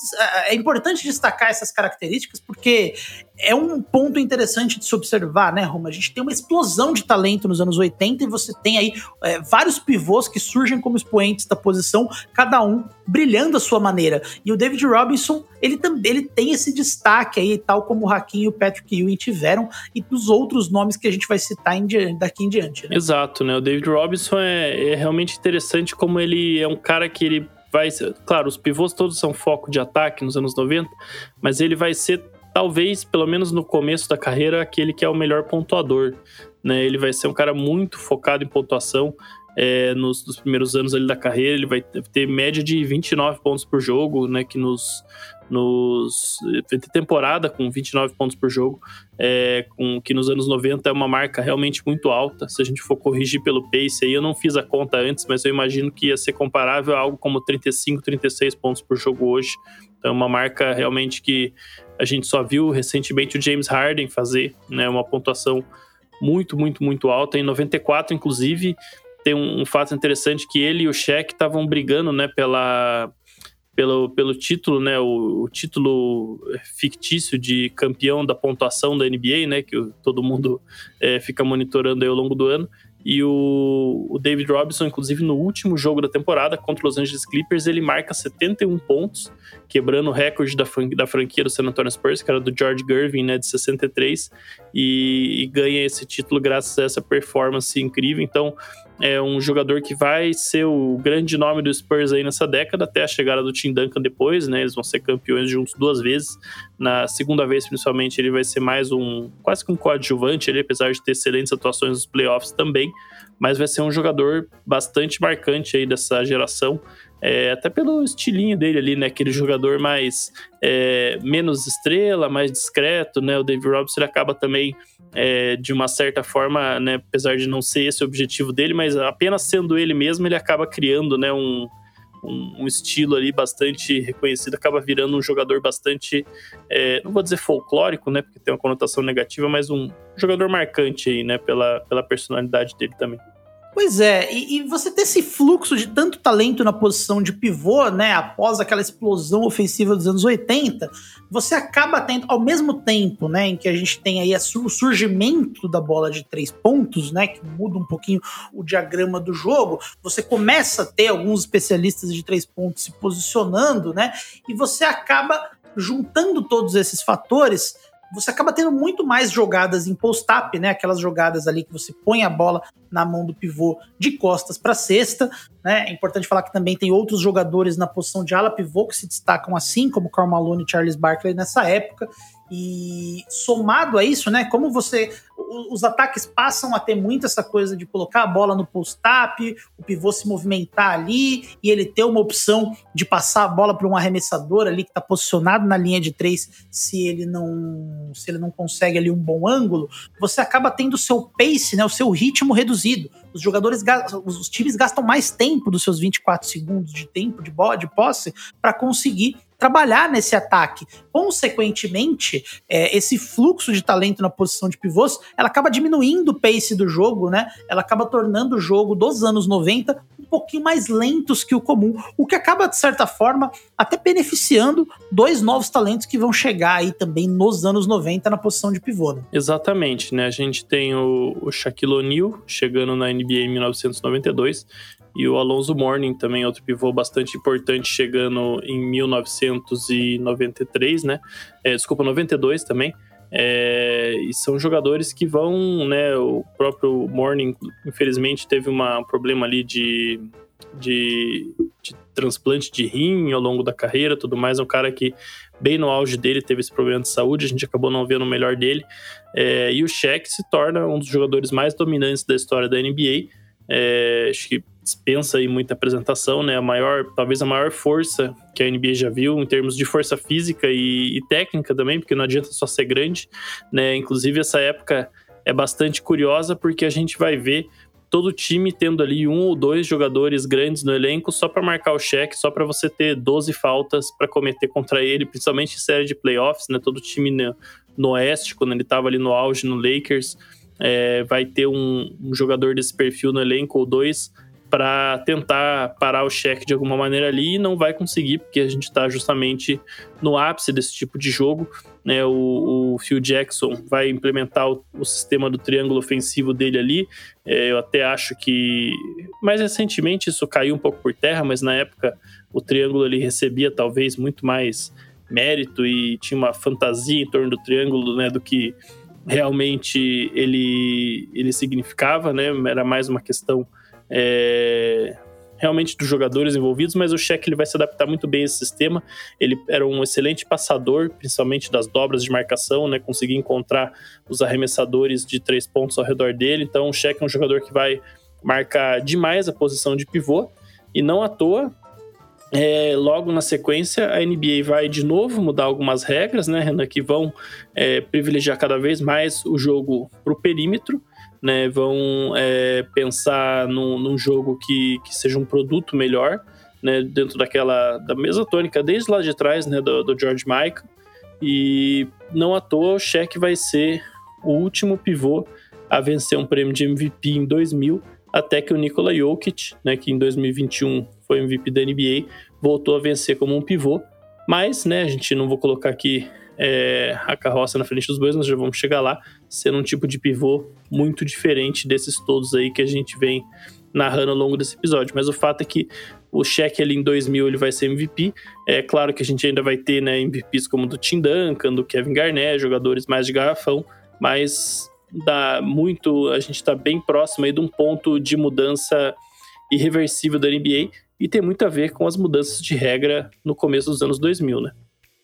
é importante destacar essas características porque é um ponto interessante de se observar, né, Roma? A gente tem uma explosão de talento nos anos 80 e você tem aí é, vários pivôs que surgem como expoentes da posição, cada um brilhando à sua maneira. E o David Robinson, ele também ele tem esse destaque aí, tal como o Hakim e o Patrick Ewing tiveram, e dos outros nomes que a gente vai citar em, daqui em diante. Né? Exato, né? O David Robinson é, é realmente interessante como ele é um cara que ele vai ser. Claro, os pivôs todos são foco de ataque nos anos 90, mas ele vai ser, talvez, pelo menos no começo da carreira, aquele que é o melhor pontuador. Né? Ele vai ser um cara muito focado em pontuação. É, nos, nos, primeiros anos ali da carreira, ele vai ter média de 29 pontos por jogo, né? Que nos, nos temporada com 29 pontos por jogo, é, com que nos anos 90 é uma marca realmente muito alta. Se a gente for corrigir pelo pace aí, eu não fiz a conta antes, mas eu imagino que ia ser comparável a algo como 35, 36 pontos por jogo hoje. Então, é uma marca realmente que a gente só viu recentemente o James Harden fazer, né, uma pontuação muito, muito, muito alta. Em 94, inclusive, tem um, um fato interessante que ele e o Shaq estavam brigando, né, pela pelo, pelo título, né, o, o, título fictício de campeão da pontuação da NBA, né, que todo mundo é, fica monitorando ao longo do ano. E o, o, David Robinson, inclusive no último jogo da temporada contra os Los Angeles Clippers, ele marca 71 pontos, quebrando o recorde da, da franquia do San Antonio Spurs, que era do George Gervin, né, de 63, e, e ganha esse título graças a essa performance incrível. Então, é um jogador que vai ser o grande nome do Spurs aí nessa década, até a chegada do Tim Duncan depois, né? Eles vão ser campeões juntos duas vezes. Na segunda vez, principalmente, ele vai ser mais um, quase que um coadjuvante, ele, apesar de ter excelentes atuações nos playoffs também, mas vai ser um jogador bastante marcante aí dessa geração. É, até pelo estilinho dele ali, né? Aquele jogador mais é, menos estrela, mais discreto, né? O David Robinson ele acaba também é, de uma certa forma, né? Apesar de não ser esse o objetivo dele, mas apenas sendo ele mesmo, ele acaba criando, né? Um, um, um estilo ali bastante reconhecido, acaba virando um jogador bastante, é, não vou dizer folclórico, né? Porque tem uma conotação negativa, mas um jogador marcante aí, né? Pela, pela personalidade dele também. Pois é, e, e, você ter esse fluxo de tanto talento na posição de pivô, né, após aquela explosão ofensiva dos anos 80, você acaba tendo, ao mesmo tempo, né, em que a gente tem aí o surgimento da bola de três pontos, né, que muda um pouquinho o diagrama do jogo, você começa a ter alguns especialistas de três pontos se posicionando, né, e você acaba juntando todos esses fatores você acaba tendo muito mais jogadas em post-up, né? Aquelas jogadas ali que você põe a bola na mão do pivô de costas para cesta, né? É importante falar que também tem outros jogadores na posição de ala pivô que se destacam assim, como Karl Malone e Charles Barkley nessa época. E somado a isso, né, como você os ataques passam a ter muito essa coisa de colocar a bola no post-up, o pivô se movimentar ali e ele ter uma opção de passar a bola para um arremessador ali que está posicionado na linha de três, se ele não se ele não consegue ali um bom ângulo, você acaba tendo o seu pace, né, o seu ritmo reduzido. Os jogadores, os times gastam mais tempo dos seus 24 segundos de tempo de, bola, de posse para conseguir trabalhar nesse ataque. Consequentemente, é, esse fluxo de talento na posição de pivôs, ela acaba diminuindo o pace do jogo, né? Ela acaba tornando o jogo dos anos 90 um pouquinho mais lentos que o comum, o que acaba, de certa forma, até beneficiando dois novos talentos que vão chegar aí também nos anos 90 na posição de pivô. Né? Exatamente, né? A gente tem o, o Shaquille O'Neal chegando na NBA em 1992 e o Alonso Morning também outro pivô bastante importante chegando em 1993, né? É, desculpa, 92 também. É, e são jogadores que vão, né? O próprio Morning, infelizmente, teve uma, um problema ali de, de, de transplante de rim ao longo da carreira, tudo mais. É um cara que, bem no auge dele, teve esse problema de saúde. A gente acabou não vendo o melhor dele. É, e o Shaq se torna um dos jogadores mais dominantes da história da NBA. É, acho que dispensa aí muita apresentação, né? A maior, talvez a maior força que a NBA já viu em termos de força física e, e técnica também, porque não adianta só ser grande, né? Inclusive essa época é bastante curiosa porque a gente vai ver todo time tendo ali um ou dois jogadores grandes no elenco só para marcar o cheque, só para você ter 12 faltas para cometer contra ele, principalmente em série de playoffs, né? Todo time no, no Oeste, quando ele estava ali no auge no Lakers, é, vai ter um, um, jogador desse perfil no elenco ou dois para tentar parar o cheque de alguma maneira ali e não vai conseguir, porque a gente está justamente no ápice desse tipo de jogo. Né? O, o Phil Jackson vai implementar o, o, sistema do triângulo ofensivo dele ali. É, eu até acho que mais recentemente isso caiu um pouco por terra, mas na época o triângulo ele recebia talvez muito mais mérito e tinha uma fantasia em torno do triângulo né, do que realmente ele, ele significava, né? Era mais uma questão é, realmente dos jogadores envolvidos, mas o Cheque ele vai se adaptar muito bem a esse sistema. Ele era um excelente passador, principalmente das dobras de marcação, né? Conseguia encontrar os arremessadores de três pontos ao redor dele. Então, o Cheque é um jogador que vai marcar demais a posição de pivô. E não à toa, é, logo na sequência, a NBA vai de novo mudar algumas regras, né, Renan, que vão é, privilegiar cada vez mais o jogo para o perímetro né, vão é, pensar num, num, jogo que, que seja um produto melhor, né, dentro daquela da mesma tônica desde lá de trás, né, do, do George Michael. E não à toa o Shaq vai ser o último pivô a vencer um prêmio de MVP em 2000, até que o Nikola Jokic, né, que em 2021 foi MVP da NBA, voltou a vencer como um pivô. Mas, né, a gente não vou colocar aqui é, a carroça na frente dos bois, nós já vamos chegar lá, sendo um tipo de pivô muito diferente desses todos aí que a gente vem narrando ao longo desse episódio. Mas o fato é que o cheque ali em 2000 ele vai ser MVP. É claro que a gente ainda vai ter né, MVPs como do Tim Duncan, do Kevin Garnett, jogadores mais de garrafão, mas dá muito, a gente está bem próximo aí de um ponto de mudança irreversível da NBA e tem muito a ver com as mudanças de regra no começo dos anos 2000, né?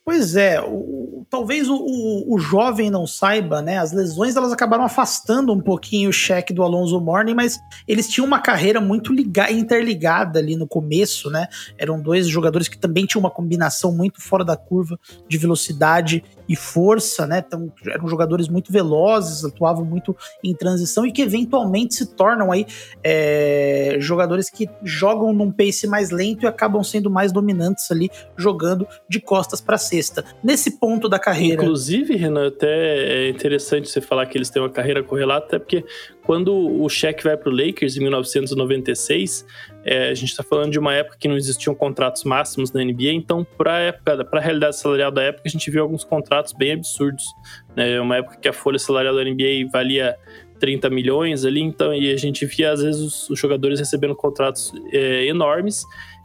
Pois é, o, talvez o, o, o, jovem não saiba, né? As lesões elas acabaram afastando um pouquinho o cheque do Alonso Morning, mas eles tinham uma carreira muito liga, interligada ali no começo, né? Eram dois jogadores que também tinham uma combinação muito fora da curva de velocidade e força, né? Então, eram jogadores muito velozes, atuavam muito em transição e que eventualmente se tornam aí é, jogadores que jogam num pace mais lento e acabam sendo mais dominantes ali, jogando de costas para cima sexta. Nesse ponto da carreira. Inclusive, Renan, até é interessante você falar que eles têm uma carreira correlata, até porque quando o Shaq vai para o Lakers em 1996, é, a gente está falando de uma época que não existiam contratos máximos na NBA, então para a época, para a realidade salarial da época, a gente viu alguns contratos bem absurdos. Né? Uma época que a folha salarial da NBA valia 30 milhões ali, então e a gente via às vezes os, os jogadores recebendo contratos é, enormes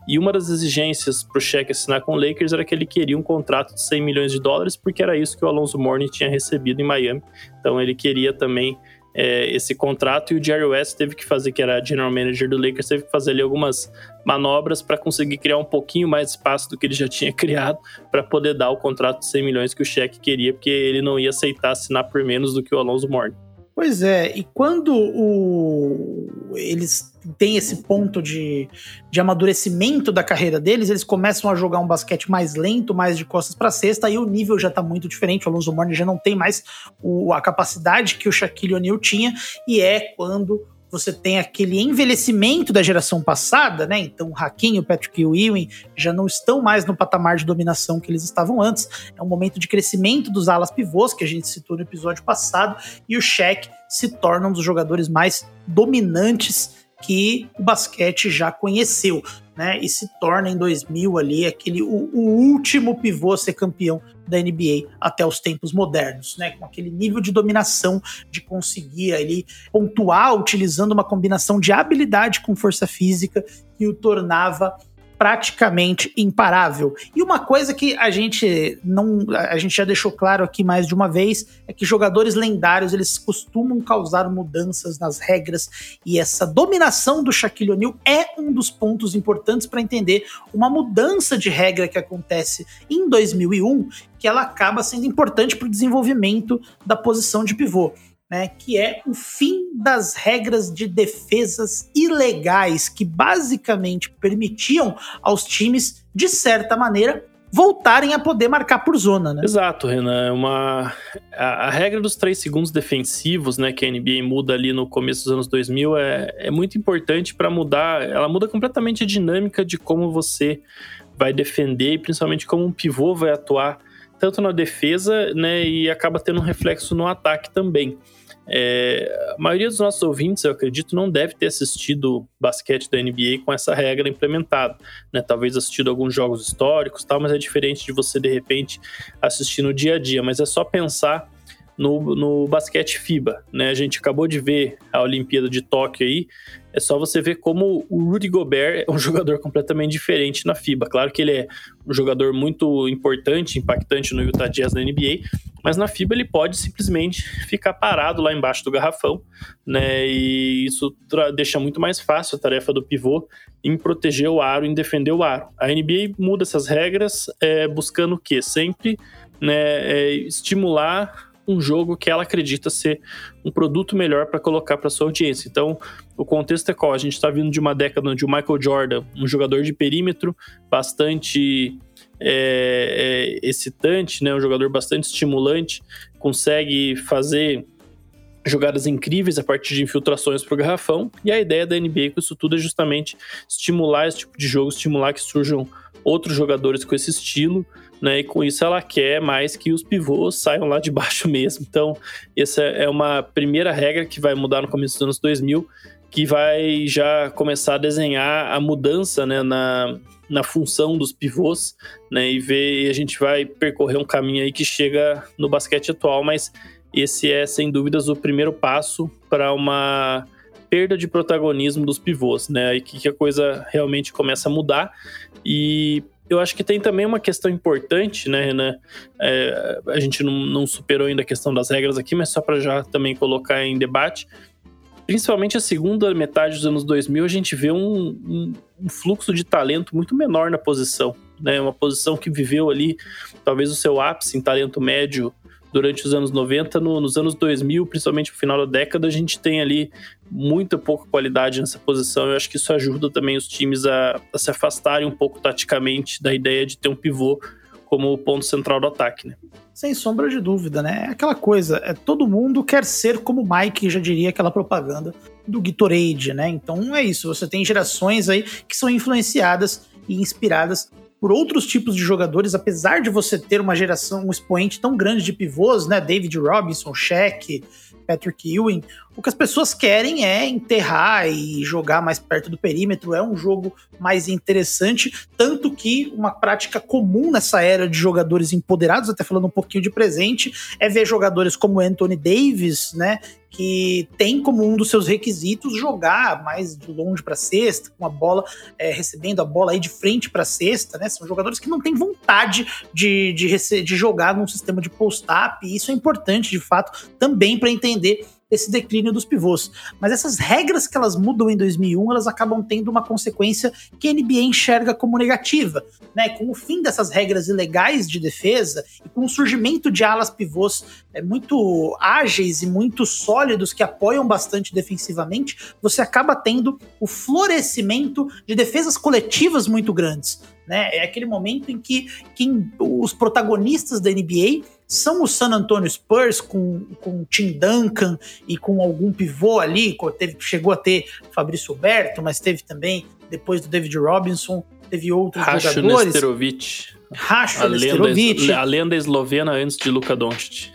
e uma das exigências para o cheque assinar com o Lakers era que ele queria um contrato de 100 milhões de dólares, porque era isso que o Alonso Mourning tinha recebido em Miami. Então ele queria também é, esse contrato e o Jerry West teve que fazer, que era general manager do Lakers, teve que fazer ali algumas manobras para conseguir criar um pouquinho mais espaço do que ele já tinha (laughs) criado para poder dar o contrato de 100 milhões que o cheque queria, porque ele não ia aceitar assinar por menos do que o Alonso Mourning. Pois é, e quando o... eles têm esse ponto de, de amadurecimento da carreira deles, eles começam a jogar um basquete mais lento, mais de costas para cesta, aí o nível já tá muito diferente. O Alonso Mourning já não tem mais o, a capacidade que o Shaquille O'Neal tinha, e é quando você tem aquele envelhecimento da geração passada, né? Então, o Hakim e o Patrick Ewing já não estão mais no patamar de dominação que eles estavam antes. É um momento de crescimento dos alas pivôs, que a gente citou no episódio passado, e o Shaq se torna um dos jogadores mais dominantes que o basquete já conheceu, né? E se torna em 2000 ali aquele o, o, último pivô a ser campeão da NBA até os tempos modernos, né? Com aquele nível de dominação de conseguir ali pontuar utilizando uma combinação de habilidade com força física que o tornava praticamente imparável. E uma coisa que a gente não a gente já deixou claro aqui mais de uma vez é que jogadores lendários eles costumam causar mudanças nas regras e essa dominação do Shaquille O'Neal é um dos pontos importantes para entender uma mudança de regra que acontece em 2001 que ela acaba sendo importante para o desenvolvimento da posição de pivô né, que é o fim das regras de defesas ilegais que basicamente permitiam aos times, de certa maneira, voltarem a poder marcar por zona, né? Exato, Renan. É uma... A, a, regra dos três segundos defensivos, né, que a NBA muda ali no começo dos anos 2000, é, é muito importante para mudar. Ela muda completamente a dinâmica de como você vai defender e principalmente como um pivô vai atuar tanto na defesa, né, e acaba tendo um reflexo no ataque também. É, a maioria dos nossos ouvintes, eu acredito, não deve ter assistido basquete da NBA com essa regra implementada. Né? Talvez assistido alguns jogos históricos, tal, mas é diferente de você, de repente, assistir no dia a dia. Mas é só pensar no, no basquete FIBA, né? A gente acabou de ver a Olimpíada de Tóquio aí, é só você ver como o Rudy Gobert é um (laughs) jogador completamente diferente na FIBA. Claro que ele é um jogador muito importante, impactante no Utah Jazz da NBA, mas na FIBA ele pode simplesmente ficar parado lá embaixo do garrafão, né? E isso deixa muito mais fácil a tarefa do pivô em proteger o aro, em defender o aro. A NBA muda essas regras é, buscando o quê? Sempre né, é, estimular um jogo que ela acredita ser um produto melhor para colocar para sua audiência. Então, o contexto é qual? A gente está vindo de uma década onde o Michael Jordan, um jogador de perímetro bastante é, é, excitante, né? um jogador bastante estimulante, consegue fazer jogadas incríveis a partir de infiltrações para o garrafão. E a ideia da NBA com isso tudo é justamente estimular esse tipo de jogo, estimular que surjam outros jogadores com esse estilo, né? E com isso ela quer mais que os pivôs saiam lá de (laughs) baixo mesmo. Então, essa é uma primeira regra que vai mudar no começo dos anos 2000, que vai já começar a desenhar a mudança, né, na, na função dos pivôs, né? E ver, e a gente vai percorrer um caminho aí que chega no basquete atual, mas esse é sem dúvidas o primeiro passo para uma perda de protagonismo dos pivôs, né? Aí que a coisa realmente começa a mudar e eu acho que tem também uma questão importante, né, Renan? É, a gente não, não, superou ainda a questão das regras aqui, mas só para já também colocar em debate. Principalmente a segunda metade dos anos 2000, a gente vê um, um, um fluxo de talento muito menor na posição. Né? Uma posição que viveu ali, talvez o seu ápice em talento médio durante os anos 90, no, nos anos 2000, principalmente no final da década, a gente tem ali muita pouca qualidade nessa posição. Eu acho que isso ajuda também os times a, a se afastarem um pouco taticamente da ideia de ter um pivô como ponto central do ataque, né? Sem sombra de dúvida, né? É aquela coisa, é todo mundo quer ser como o Mike já diria aquela propaganda do Gatorade, né? Então é isso, você tem gerações aí que são influenciadas e inspiradas por outros tipos de jogadores, apesar de você ter uma geração, um expoente tão grande de pivôs, né? David Robinson, Shaq, Patrick Ewing, o que as pessoas querem é enterrar e jogar mais perto do perímetro. É um jogo mais interessante, tanto que uma prática comum nessa era de jogadores empoderados, até falando um pouquinho de presente, é ver jogadores como Anthony Davis, né, que tem como um dos seus requisitos jogar mais de longe para cesta, com a bola é, recebendo a bola aí de frente para cesta, né? São jogadores que não têm vontade de, de, de jogar num sistema de post-up, e isso é importante de fato também para entender esse declínio dos pivôs. Mas essas regras que elas mudam em 2001, elas acabam tendo uma consequência que a NBA enxerga como negativa, né? Com o fim dessas regras ilegais de defesa e com o surgimento de alas pivôs é, muito ágeis e muito sólidos que apoiam bastante defensivamente, você acaba tendo o florescimento de defesas coletivas muito grandes. Né? É aquele momento em que, que os protagonistas da NBA são o San Antonio Spurs com, com Tim Duncan e com algum pivô ali, teve, chegou a ter Fabrício Berto, mas teve também, depois do David Robinson, teve outros Racho jogadores. Nesterovic. Racho a Nesterovic. Lenda, a lenda eslovena antes de Luka Doncic.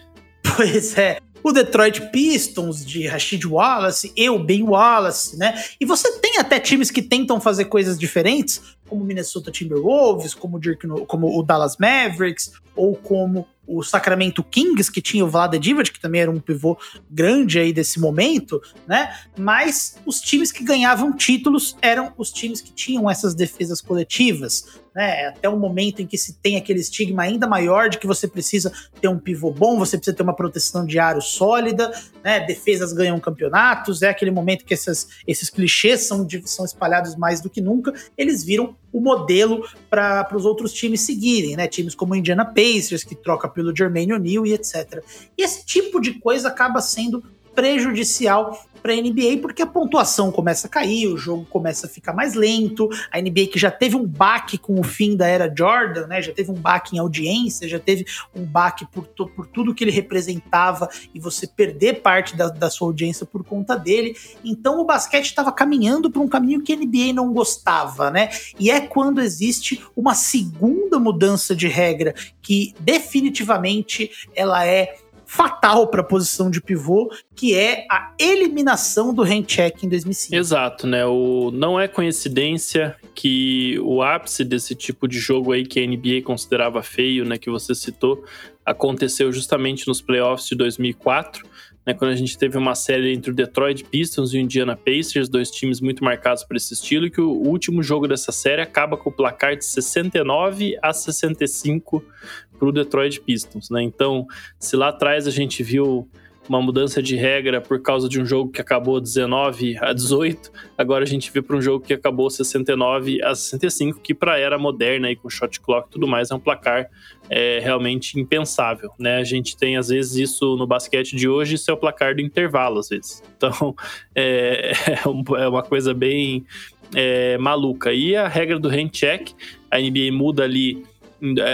Pois é o Detroit Pistons de Rashid Wallace e o Ben Wallace, né? E você tem até times que tentam fazer coisas diferentes, como o Minnesota Timberwolves, como o, Dirk, como o Dallas Mavericks, ou como o Sacramento Kings, que tinha o Vlad Divac, que também era um pivô grande aí desse momento, né? Mas os times que ganhavam títulos eram os times que tinham essas defesas coletivas, né? Até o momento em que se tem aquele estigma ainda maior de que você precisa ter um pivô bom, você precisa ter uma proteção de aro sólida, né? Defesas ganham campeonatos, é aquele momento que essas, esses clichês são, são espalhados mais do que nunca, eles viram o modelo para os outros times seguirem, né? Times como o Indiana Pacers, que troca pelo Jermaine O'Neal e etc. E esse tipo de coisa acaba sendo prejudicial para a NBA porque a pontuação começa a cair, o jogo começa a ficar mais lento. A NBA que já teve um baque com o fim da era Jordan, né? Já teve um baque em audiência, já teve um baque por, por tudo que ele representava e você perder parte da, da sua audiência por conta dele. Então o basquete estava caminhando para um caminho que a NBA não gostava, né? E é quando existe uma segunda mudança de regra que definitivamente ela é fatal para a posição de pivô, que é a eliminação do handcheck em 2005. Exato, né? O, não é coincidência que o ápice desse tipo de jogo aí que a NBA considerava feio, né, que você citou, aconteceu justamente nos playoffs de 2004 né, quando a gente teve uma série entre o Detroit Pistons e o Indiana Pacers, dois times muito marcados por esse estilo, e que o último jogo dessa série acaba com o placar de 69 a 65 para o Detroit Pistons. Né? Então, se lá atrás a gente viu uma mudança de regra por causa de um jogo que acabou 19 a 18. Agora a gente vê para um jogo que acabou 69 a 65, que para a era moderna e com shot clock e tudo mais é um placar é, realmente impensável, né? A gente tem às vezes isso no basquete de hoje, isso é o placar do intervalo às vezes. Então (laughs) é, é uma coisa bem é, maluca. E a regra do hand check, a NBA muda ali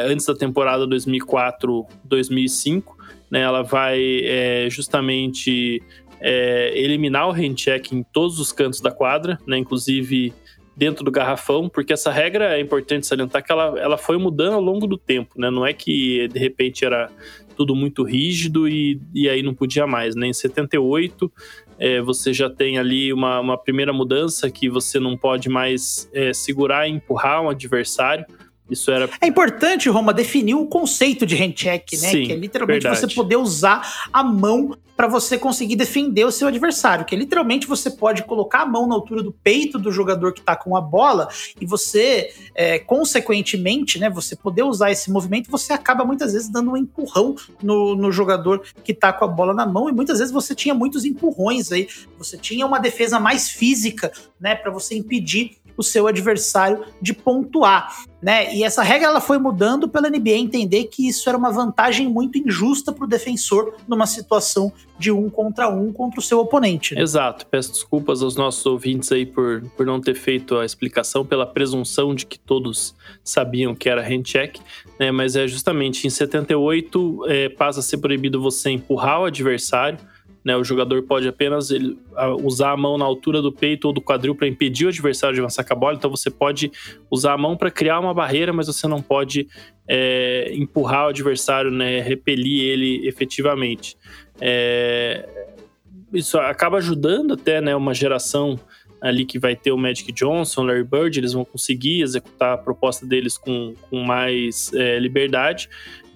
antes da temporada 2004-2005 né, ela vai é, justamente é, eliminar o hand check em todos os cantos da quadra, né, inclusive dentro do garrafão, porque essa regra é importante salientar que ela, ela foi mudando ao longo do tempo, né? Não é que de repente era tudo muito rígido e, e aí não podia mais, né? Em 78 é, você já tem ali uma, uma primeira mudança que você não pode mais é, segurar e empurrar um adversário, isso era. É importante, Roma, definir o conceito de hand check, né? Sim, que é literalmente verdade. você poder usar a mão para você conseguir defender o seu adversário. Que é literalmente você pode colocar a mão na altura do peito do jogador que tá com a bola e você, é, consequentemente, né? Você poder usar esse movimento, você acaba muitas vezes dando um empurrão no, no jogador que tá com a bola na mão e muitas vezes você tinha muitos empurrões aí. Você tinha uma defesa mais física, né? Para você impedir o seu adversário de pontuar, né? E essa regra ela foi mudando pela NBA entender que isso era uma vantagem muito injusta para o defensor numa situação de um contra um contra o seu oponente. Né? Exato. Peço desculpas aos nossos ouvintes aí por, por não ter feito a explicação pela presunção de que todos sabiam que era hand check, né? Mas é justamente em 78 é, passa a ser proibido você empurrar o adversário né, o jogador pode apenas ele, usar a mão na altura do peito ou do quadril para impedir o adversário de avançar com a bola. Então você pode usar a mão para criar uma barreira, mas você não pode é, empurrar o adversário, né, repelir ele efetivamente. É, isso acaba ajudando até né, uma geração ali que vai ter o Magic Johnson, Larry Bird, eles vão conseguir executar a proposta deles com, com mais é, liberdade.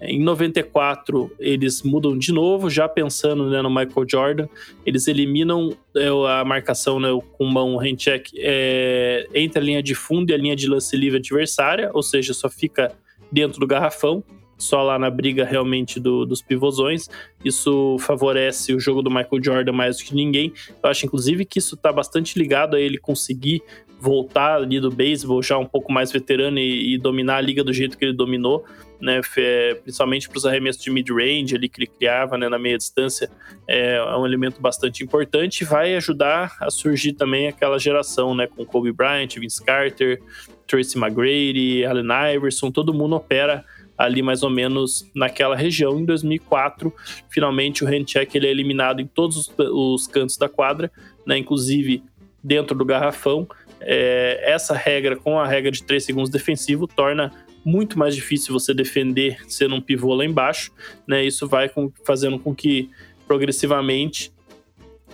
Em 94, eles mudam de novo, já pensando né, no Michael Jordan. Eles eliminam é, a marcação né, com mão hand check é, entre a linha de fundo e a linha de lance livre adversária, ou seja, só fica dentro do garrafão, só lá na briga realmente do, dos pivôzões. Isso favorece o jogo do Michael Jordan mais do que ninguém. Eu acho, inclusive, que isso está bastante ligado a ele conseguir voltar ali do beisebol já um pouco mais veterano e, e, dominar a liga do jeito que ele dominou, né, principalmente para os arremessos de mid-range ali que ele criava né, na meia distância, é, é, um elemento bastante importante e vai ajudar a surgir também aquela geração, né, com Kobe Bryant, Vince Carter, Tracy McGrady, Allen Iverson, todo mundo opera ali mais ou menos naquela região. Em 2004, finalmente o handcheck ele é eliminado em todos os, os cantos da quadra, né, inclusive dentro do garrafão. É, essa regra, com a regra de 3 segundos defensivo, torna muito mais difícil você defender sendo um pivô lá embaixo. Né, isso vai com, fazendo com que progressivamente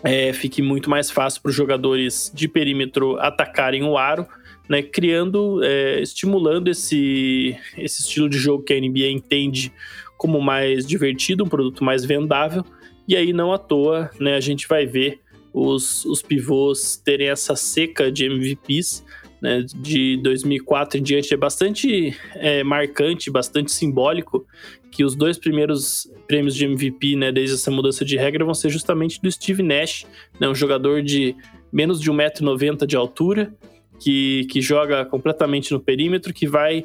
é, fique muito mais fácil para os jogadores de perímetro atacarem o aro, né, criando, é, estimulando esse, esse estilo de jogo que a NBA entende como mais divertido, um produto mais vendável, e aí não à toa né, a gente vai ver os, os pivôs terem essa seca de MVPs, né, de 2004 em diante é bastante é, marcante, bastante simbólico que os dois primeiros prêmios de MVP, né, desde essa mudança de regra, vão ser justamente do Steve Nash, né, um jogador de menos de 1,90m de altura, que, que joga completamente no perímetro, que vai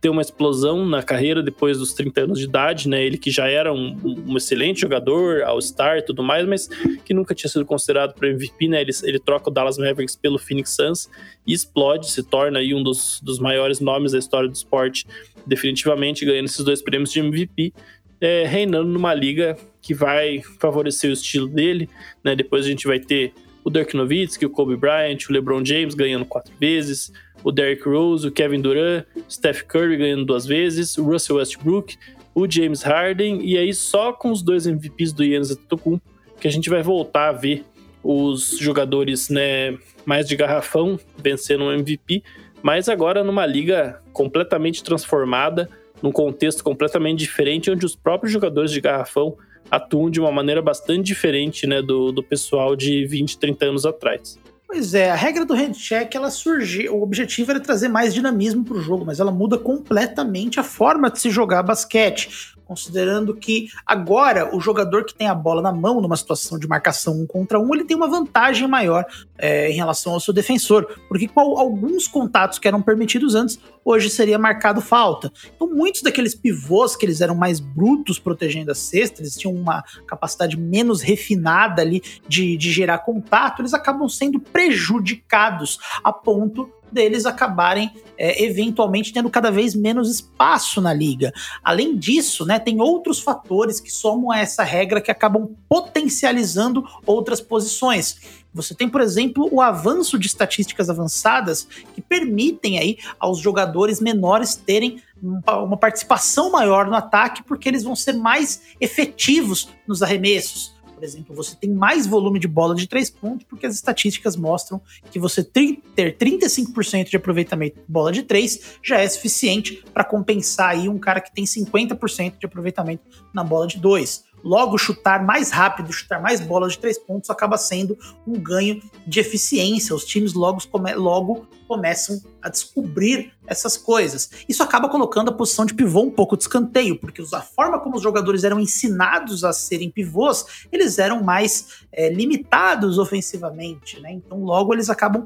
ter uma explosão na carreira depois dos 30 anos de idade, né? Ele que já era um, um excelente jogador, All-Star e tudo mais, mas que nunca tinha sido considerado para MVP, né? Ele, ele troca o Dallas Mavericks pelo Phoenix Suns e explode, se torna aí um dos, dos maiores nomes da história do esporte, definitivamente ganhando esses dois prêmios de MVP, é, reinando numa liga que vai favorecer o estilo dele, né? Depois a gente vai ter o Dirk Nowitzki, o Kobe Bryant, o LeBron James ganhando quatro vezes, o Derrick Rose, o Kevin Durant, Steph Curry ganhando duas vezes, o Russell Westbrook, o James Harden, e aí só com os dois MVPs do Giannis Antetokounmpo que a gente vai voltar a ver os jogadores né, mais de garrafão vencendo um MVP, mas agora numa liga completamente transformada, num contexto completamente diferente, onde os próprios jogadores de garrafão atuam de uma maneira bastante diferente né, do, do pessoal de 20, 30 anos atrás. Pois é, a regra do handcheck, ela surgiu, o objetivo era trazer mais dinamismo para o jogo, mas ela muda completamente a forma de se jogar basquete considerando que agora o jogador que tem a bola na mão numa situação de marcação um contra um, ele tem uma vantagem maior é, em relação ao seu defensor, porque com alguns contatos que eram permitidos antes, hoje seria marcado falta. Então muitos daqueles pivôs que eles eram mais brutos protegendo a cesta, eles tinham uma capacidade menos refinada ali de, de gerar contato, eles acabam sendo prejudicados a ponto deles acabarem é, eventualmente tendo cada vez menos espaço na liga. Além disso, né, tem outros fatores que somam a essa regra que acabam potencializando outras posições. Você tem, por exemplo, o avanço de estatísticas avançadas que permitem aí aos jogadores menores terem uma participação maior no ataque, porque eles vão ser mais efetivos nos arremessos por exemplo, você tem mais volume de bola de três pontos, porque as estatísticas mostram que você ter 35% de aproveitamento de bola de três já é suficiente para compensar aí um cara que tem 50% de aproveitamento na bola de dois. Logo, chutar mais rápido, chutar mais bolas de três pontos acaba sendo um ganho de eficiência. Os times logo, come logo começam a descobrir essas coisas. Isso acaba colocando a posição de pivô um pouco de escanteio, porque a forma como os jogadores eram ensinados a serem pivôs, eles eram mais é, limitados ofensivamente, né? Então, logo eles acabam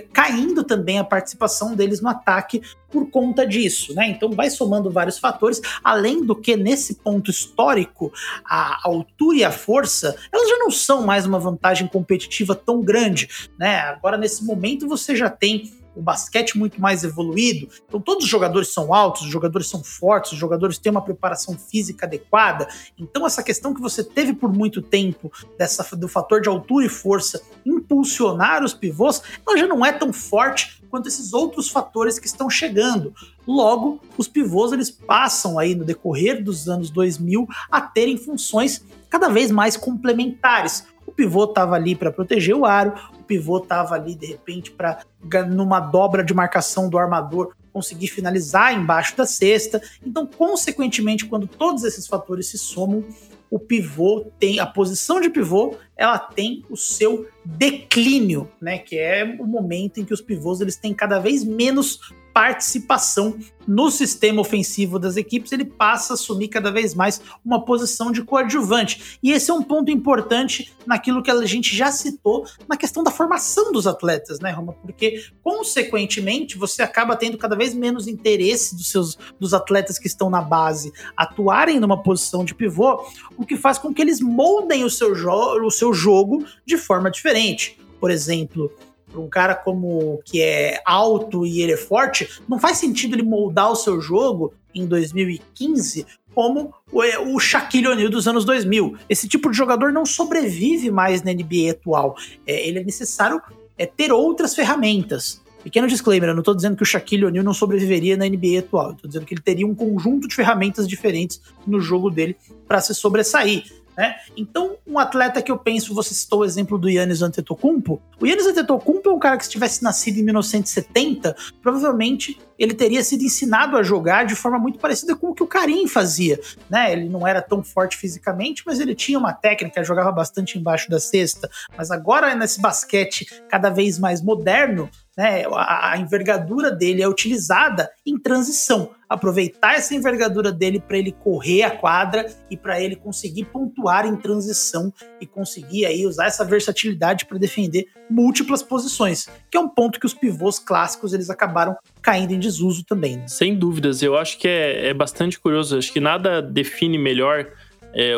caindo também a participação deles no ataque por conta disso, né? Então vai somando vários fatores, além do que nesse ponto histórico, a altura e a força, elas já não são mais uma vantagem competitiva tão grande, né? Agora nesse momento você já tem o basquete muito mais evoluído. Então, todos os jogadores são altos, os jogadores são fortes, os jogadores têm uma preparação física adequada. Então, essa questão que você teve por muito tempo dessa, do fator de altura e força impulsionar os pivôs, ela já não é tão forte quanto esses outros fatores que estão chegando. Logo, os pivôs eles passam aí no decorrer dos anos 2000 a terem funções cada vez mais complementares. O pivô estava ali para proteger o aro, o pivô estava ali de repente para numa dobra de marcação do armador conseguir finalizar embaixo da cesta. Então, consequentemente, quando todos esses fatores se somam, o pivô tem a posição de pivô, ela tem o seu declínio, né, que é o momento em que os pivôs eles têm cada vez menos participação no sistema ofensivo das equipes, ele passa a assumir cada vez mais uma posição de coadjuvante. E esse é um ponto importante naquilo que a gente já citou na questão da formação dos atletas, né, Roma? Porque, consequentemente, você acaba tendo cada vez menos interesse dos seus dos atletas que estão na base atuarem numa posição de pivô, o que faz com que eles moldem o seu, o seu jogo de forma diferente. Por exemplo, para um cara como que é alto e ele é forte, não faz sentido ele moldar o seu jogo em 2015 como o, o Shaquille O'Neal dos anos 2000. Esse tipo de jogador não sobrevive mais na NBA atual. É, ele é necessário é, ter outras ferramentas. Pequeno disclaimer, eu não estou dizendo que o Shaquille O'Neal não sobreviveria na NBA atual. Estou dizendo que ele teria um conjunto de ferramentas diferentes no jogo dele para se sobressair. Né? Então, um atleta que eu penso, você citou o exemplo do Yannis Antetokounmpo. O Yannis Antetokounmpo é um cara que se tivesse nascido em 1970, provavelmente ele teria sido ensinado a jogar de forma muito parecida com o que o Karim fazia, né? Ele não era tão forte fisicamente, mas ele tinha uma técnica, jogava bastante embaixo da cesta. Mas agora nesse basquete cada vez mais moderno, né, a, a envergadura dele é utilizada em transição. Aproveitar essa envergadura dele para ele correr a quadra e para ele conseguir pontuar em transição e conseguir aí usar essa versatilidade para defender múltiplas posições, que é um ponto que os pivôs clássicos eles acabaram caindo em desuso também. Né? Sem dúvidas, eu acho que é, é bastante curioso. Acho que nada define melhor é,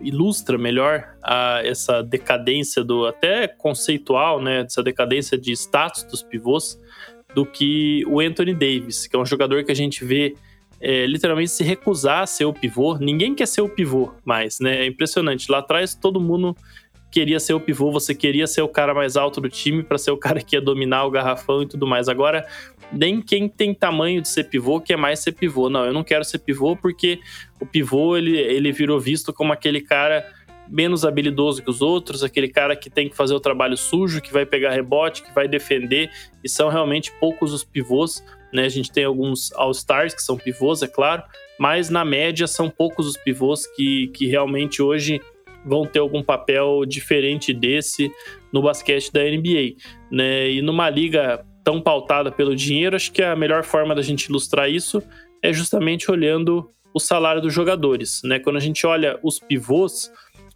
ilustra melhor a, essa decadência do até conceitual, né, essa decadência de status dos pivôs do que o Anthony Davis, que é um jogador que a gente vê é, literalmente se recusar a ser o pivô. Ninguém quer ser o pivô mais, né? É impressionante. Lá atrás todo mundo queria ser o pivô, você queria ser o cara mais alto do time para ser o cara que ia dominar o garrafão e tudo mais. Agora nem quem tem tamanho de ser pivô quer mais ser pivô. Não, eu não quero ser pivô porque o pivô ele, ele virou visto como aquele cara menos habilidoso que os outros, aquele cara que tem que fazer o trabalho sujo, que vai pegar rebote, que vai defender, e são realmente poucos os pivôs, né? A gente tem alguns All-Stars que são pivôs, é claro, mas na média são poucos os pivôs que, que realmente hoje vão ter algum papel diferente desse no basquete da NBA, né? E numa liga tão pautada pelo dinheiro, acho que a melhor forma da gente ilustrar isso é justamente olhando o salário dos jogadores, né? Quando a gente olha os pivôs,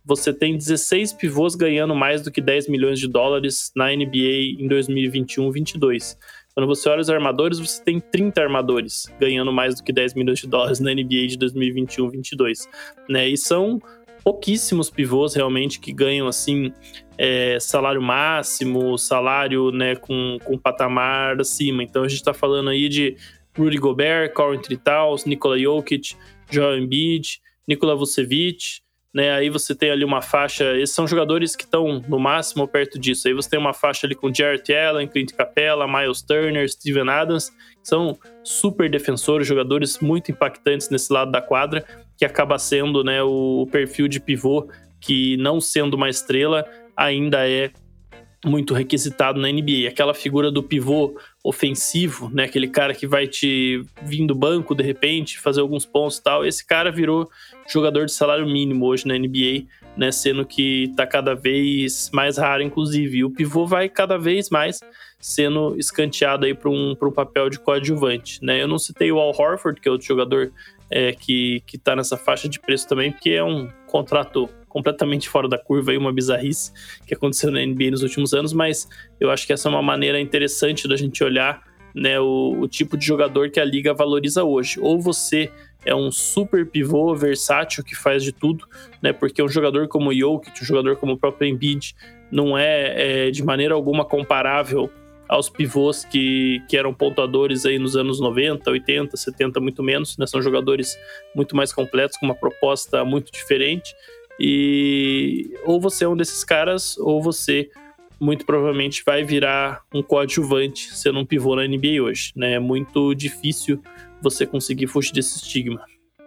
você tem 16 pivôs ganhando mais do que 10 milhões de dólares na NBA em 2021-22. Quando você olha os armadores, você tem 30 armadores ganhando mais do que 10 milhões de dólares na NBA de 2021-22, né? E são pouquíssimos pivôs realmente que ganham assim é, salário máximo, salário né, com, com patamar acima. Então a gente está falando aí de Rudy Gobert, Corin Tritals, Nikola Jokic, Joel Embiid, Nikola Vucevic, né? Aí você tem ali uma faixa, esses são jogadores que estão no máximo perto disso. Aí você tem uma faixa ali com Jarrett Allen, Clint Capella, Miles Turner, Steven Adams, são super defensores, jogadores muito impactantes nesse lado da quadra, que acaba sendo, né, o perfil de pivô que não sendo uma estrela ainda é muito requisitado na NBA. Aquela figura do pivô ofensivo, né? Aquele cara que vai te vir do banco de repente, fazer alguns pontos e tal. Esse cara virou jogador de salário mínimo hoje na NBA, né? Sendo que tá cada vez mais raro, inclusive. E o pivô vai cada vez mais sendo escanteado aí para um, um papel de coadjuvante, né? Eu não citei o Al Horford, que é outro jogador é, que, que tá nessa faixa de preço também, porque é um contrato completamente fora da curva e uma bizarrice que aconteceu na NBA nos últimos anos, mas eu acho que essa é uma maneira interessante da gente olhar né, o, o tipo de jogador que a liga valoriza hoje. Ou você é um super pivô versátil que faz de tudo, né? Porque um jogador como o Jokic, um jogador como o próprio Embiid, não é, é de maneira alguma comparável aos pivôs que, que eram pontuadores aí nos anos 90, 80, 70, muito menos, né? São jogadores muito mais completos, com uma proposta muito diferente. E ou você é um desses caras, ou você muito provavelmente vai virar um coadjuvante sendo um pivô na NBA hoje, né? É muito difícil você conseguir fugir desse estigma.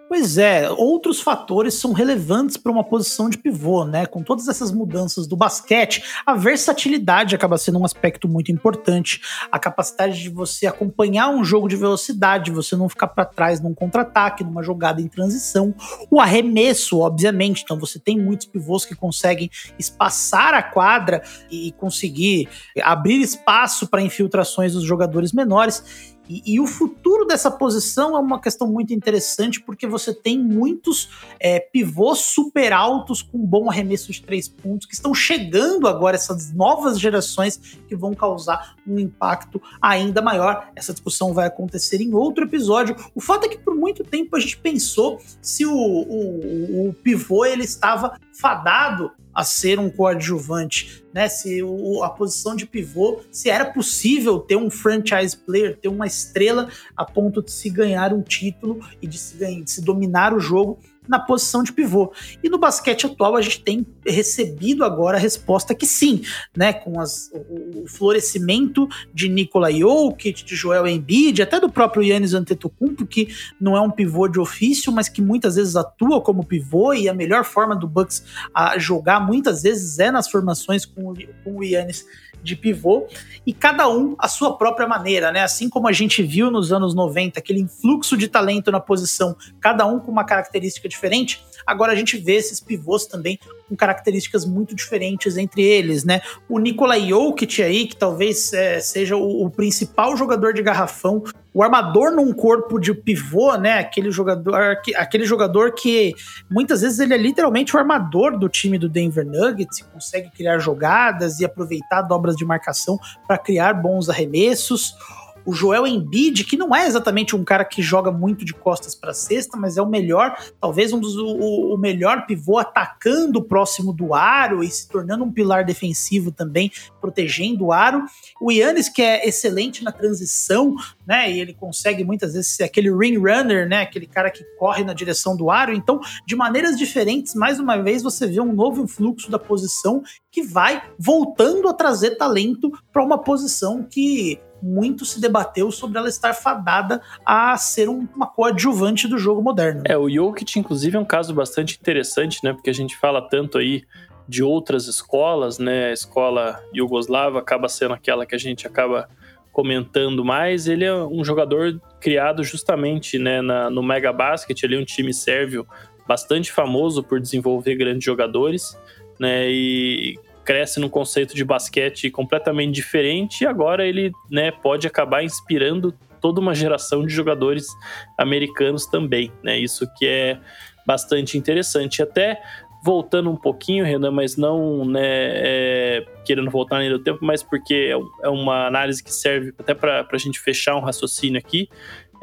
Pois é, outros fatores são relevantes para uma posição de pivô, né? Com todas essas mudanças do basquete, a versatilidade acaba sendo um aspecto muito importante. A capacidade de você acompanhar um jogo de velocidade, você não ficar para trás num contra-ataque, numa jogada em transição. O arremesso, obviamente, então você tem muitos pivôs que conseguem espaçar a quadra e conseguir abrir espaço para infiltrações dos jogadores menores. E, e, o futuro dessa posição é uma questão muito interessante, porque você tem muitos é, pivôs super altos com bom arremesso de três pontos que estão chegando agora, essas novas gerações que vão causar um impacto ainda maior. Essa discussão vai acontecer em outro episódio. O fato é que por muito tempo a gente pensou se o, o, o pivô ele estava fadado a ser um coadjuvante, né? Se o, a posição de pivô, se era possível ter um franchise player, ter uma estrela a ponto de se ganhar um título e de se, de se dominar o jogo na posição de pivô. E no basquete atual a gente tem recebido agora a resposta que sim, né? Com as, o, o florescimento de Nikola Jokic, de Joel Embiid, até do próprio Yannis Antetokounmpo, que não é um pivô de ofício, mas que muitas vezes atua como pivô e a melhor forma do Bucks a jogar muitas vezes é nas formações com, com o Yannis de pivô, e cada um a sua própria maneira, né? Assim como a gente viu nos anos 90, aquele influxo de talento na posição, cada um com uma característica diferente, agora a gente vê esses pivôs também com características muito diferentes entre eles, né? O Nikola Jokic aí, que talvez é, seja o, o, principal jogador de garrafão, o armador num corpo de pivô, né? Aquele jogador, aquele jogador que muitas vezes ele é literalmente o armador do time do Denver Nuggets, consegue criar jogadas e aproveitar dobras de marcação para criar bons arremessos o Joel Embiid, que não é exatamente um cara que joga muito de costas para cesta, mas é o melhor, talvez um dos o, o, melhor pivô atacando próximo do aro e se tornando um pilar defensivo também, protegendo o aro. O Yannis, que é excelente na transição, né? E ele consegue muitas vezes ser aquele ring runner, né? Aquele cara que corre na direção do aro. Então, de maneiras diferentes, mais uma vez você vê um novo influxo da posição que vai voltando a trazer talento para uma posição que muito se debateu sobre ela estar fadada a ser um, uma coadjuvante do jogo moderno. É, o Jokic, inclusive, é um caso bastante interessante, né? Porque a gente fala tanto aí de outras escolas, né? A escola Yugoslava acaba sendo aquela que a gente acaba comentando mais. Ele é um jogador criado justamente né, na, no Mega Basket, ali um time sérvio bastante famoso por desenvolver grandes jogadores, né? E cresce num conceito de basquete completamente diferente e agora ele né, pode acabar inspirando toda uma geração de jogadores americanos também, né? Isso que é bastante interessante. Até voltando um pouquinho, Renan, mas não né, é, querendo voltar no tempo, mas porque é, é uma análise que serve até para a gente fechar um raciocínio aqui.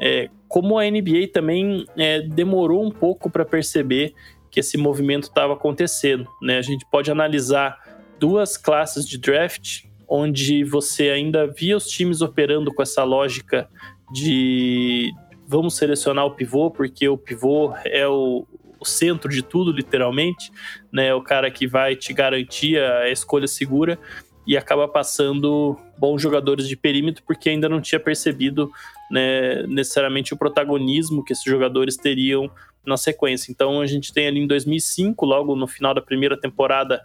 É, como a NBA também é, demorou um pouco para perceber que esse movimento estava acontecendo, né? A gente pode analisar duas classes de draft onde você ainda via os times operando com essa lógica de vamos selecionar o pivô, porque o pivô é o, o centro de tudo, literalmente, né? O cara que vai te garantir a escolha segura e acaba passando bons jogadores de perímetro porque ainda não tinha percebido né, necessariamente o protagonismo que esses jogadores teriam na sequência. Então a gente tem ali em 2005, logo no final da primeira temporada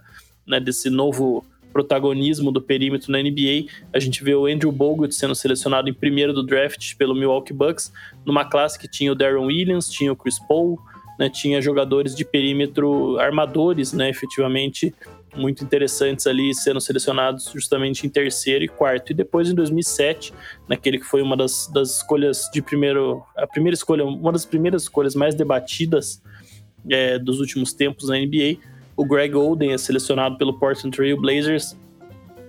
né, desse novo protagonismo do perímetro na NBA. A gente vê o Andrew Bogut sendo selecionado em primeiro do draft pelo Milwaukee Bucks, numa classe que tinha o Darren Williams, tinha o Chris Paul, né, tinha jogadores de perímetro armadores, né, efetivamente muito interessantes ali sendo selecionados justamente em terceiro e quarto. E depois em 2007, naquele que foi uma das, das escolhas de primeiro, a primeira escolha, uma das primeiras escolhas mais debatidas é, dos últimos tempos na NBA, o Greg Oden é selecionado pelo Portland Trail Blazers,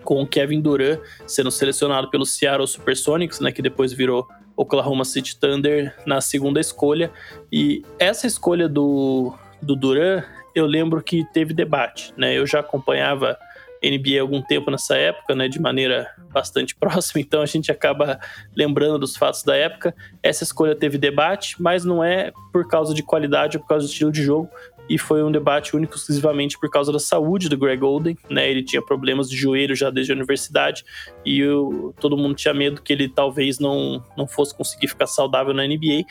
com o Kevin Durant sendo selecionado pelo Seattle Supersonics, né, que depois virou Oklahoma City Thunder na segunda escolha. E essa escolha do, do Durant, eu lembro que teve debate, né? Eu já acompanhava NBA há algum tempo nessa época, né, de maneira bastante (laughs) próxima, então a gente acaba lembrando dos fatos da época. Essa escolha teve debate, mas não é por causa de qualidade ou por causa do estilo de jogo, e foi um debate único exclusivamente por causa da saúde do Greg Oden, né? Ele tinha problemas de joelho já desde a universidade e todo mundo tinha medo que ele talvez não, não fosse conseguir ficar saudável na NBA.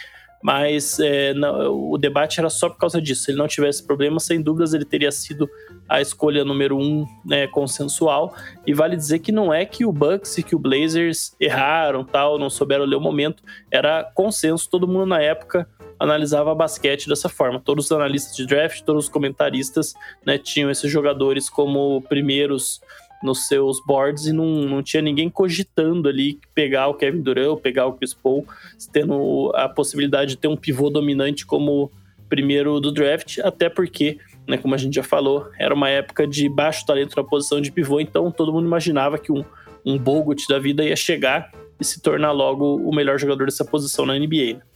Mas é, o debate era só por causa disso. Se ele não tivesse problema, sem dúvidas ele teria sido a escolha número um né, consensual. E vale dizer que não é que o Bucks e que o Blazers erraram, tal, não souberam ler o momento. Era consenso, todo mundo na época analisava basquete dessa forma. Todos os analistas de draft, todos os comentaristas né, tinham esses jogadores como primeiros nos seus boards e não, não tinha ninguém cogitando ali pegar o Kevin Durant pegar o Chris Paul, tendo a possibilidade de ter um pivô dominante como primeiro do draft, até porque, né, como a gente já falou, era uma época de baixo talento na posição de pivô, então todo mundo imaginava que um, um Bogut da vida ia chegar e se tornar logo o melhor jogador dessa posição na NBA.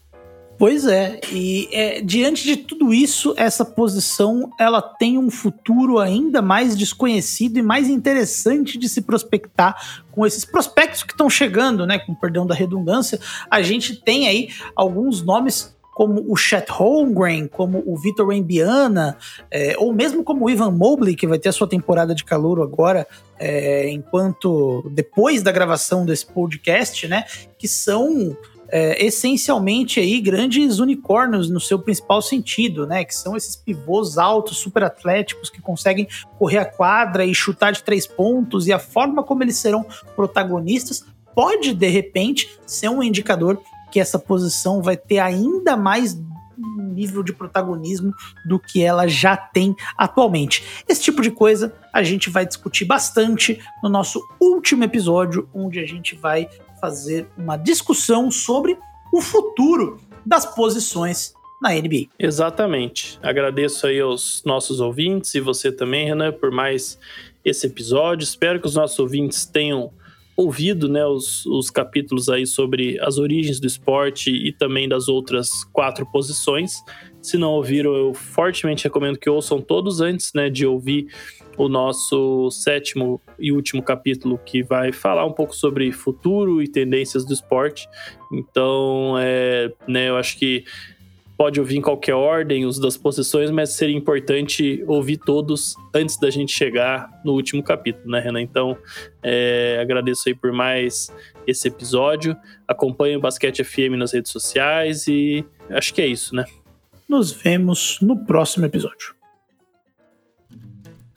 Pois é, e é, diante de tudo isso, essa posição ela tem um futuro ainda mais desconhecido e mais interessante de se prospectar com esses prospectos que estão chegando, né? Com perdão da redundância, a gente tem aí alguns nomes como o Chet Holmgren, como o Vitor Wembiana, é, ou mesmo como o Ivan Mobley, que vai ter a sua temporada de calor agora, é, enquanto depois da gravação desse podcast, né? Que são é, essencialmente aí grandes unicórnios no seu principal sentido, né? Que são esses pivôs altos, super atléticos que conseguem correr a quadra e chutar de três pontos e a forma como eles serão protagonistas pode de repente ser um indicador que essa posição vai ter ainda mais nível de protagonismo do que ela já tem atualmente. Esse tipo de coisa a gente vai discutir bastante no nosso último episódio, onde a gente vai fazer uma discussão sobre o futuro das posições na NBA. Exatamente. Agradeço aí aos nossos ouvintes e você também, Renan, por mais esse episódio. Espero que os nossos ouvintes tenham ouvido né, os, os capítulos aí sobre as origens do esporte e também das outras quatro posições. Se não ouviram, eu fortemente recomendo que ouçam todos antes né, de ouvir o nosso sétimo e último capítulo, que vai falar um pouco sobre futuro e tendências do esporte. Então, é, né, eu acho que pode ouvir em qualquer ordem os das posições, mas seria importante ouvir todos antes da gente chegar no último capítulo, né, Renan? Então, é, agradeço aí por mais esse episódio. Acompanhe o Basquete FM nas redes sociais e acho que é isso, né? Nos vemos no próximo episódio.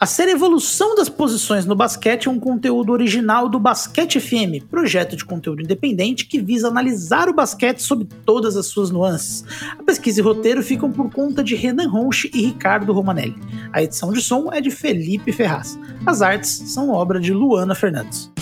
A série Evolução das Posições no Basquete é um conteúdo original do Basquete FM, projeto de conteúdo independente que visa analisar o basquete sob todas as suas nuances. A pesquisa e roteiro ficam por conta de Renan Ronche e Ricardo Romanelli. A edição de som é de Felipe Ferraz. As artes são obra de Luana Fernandes.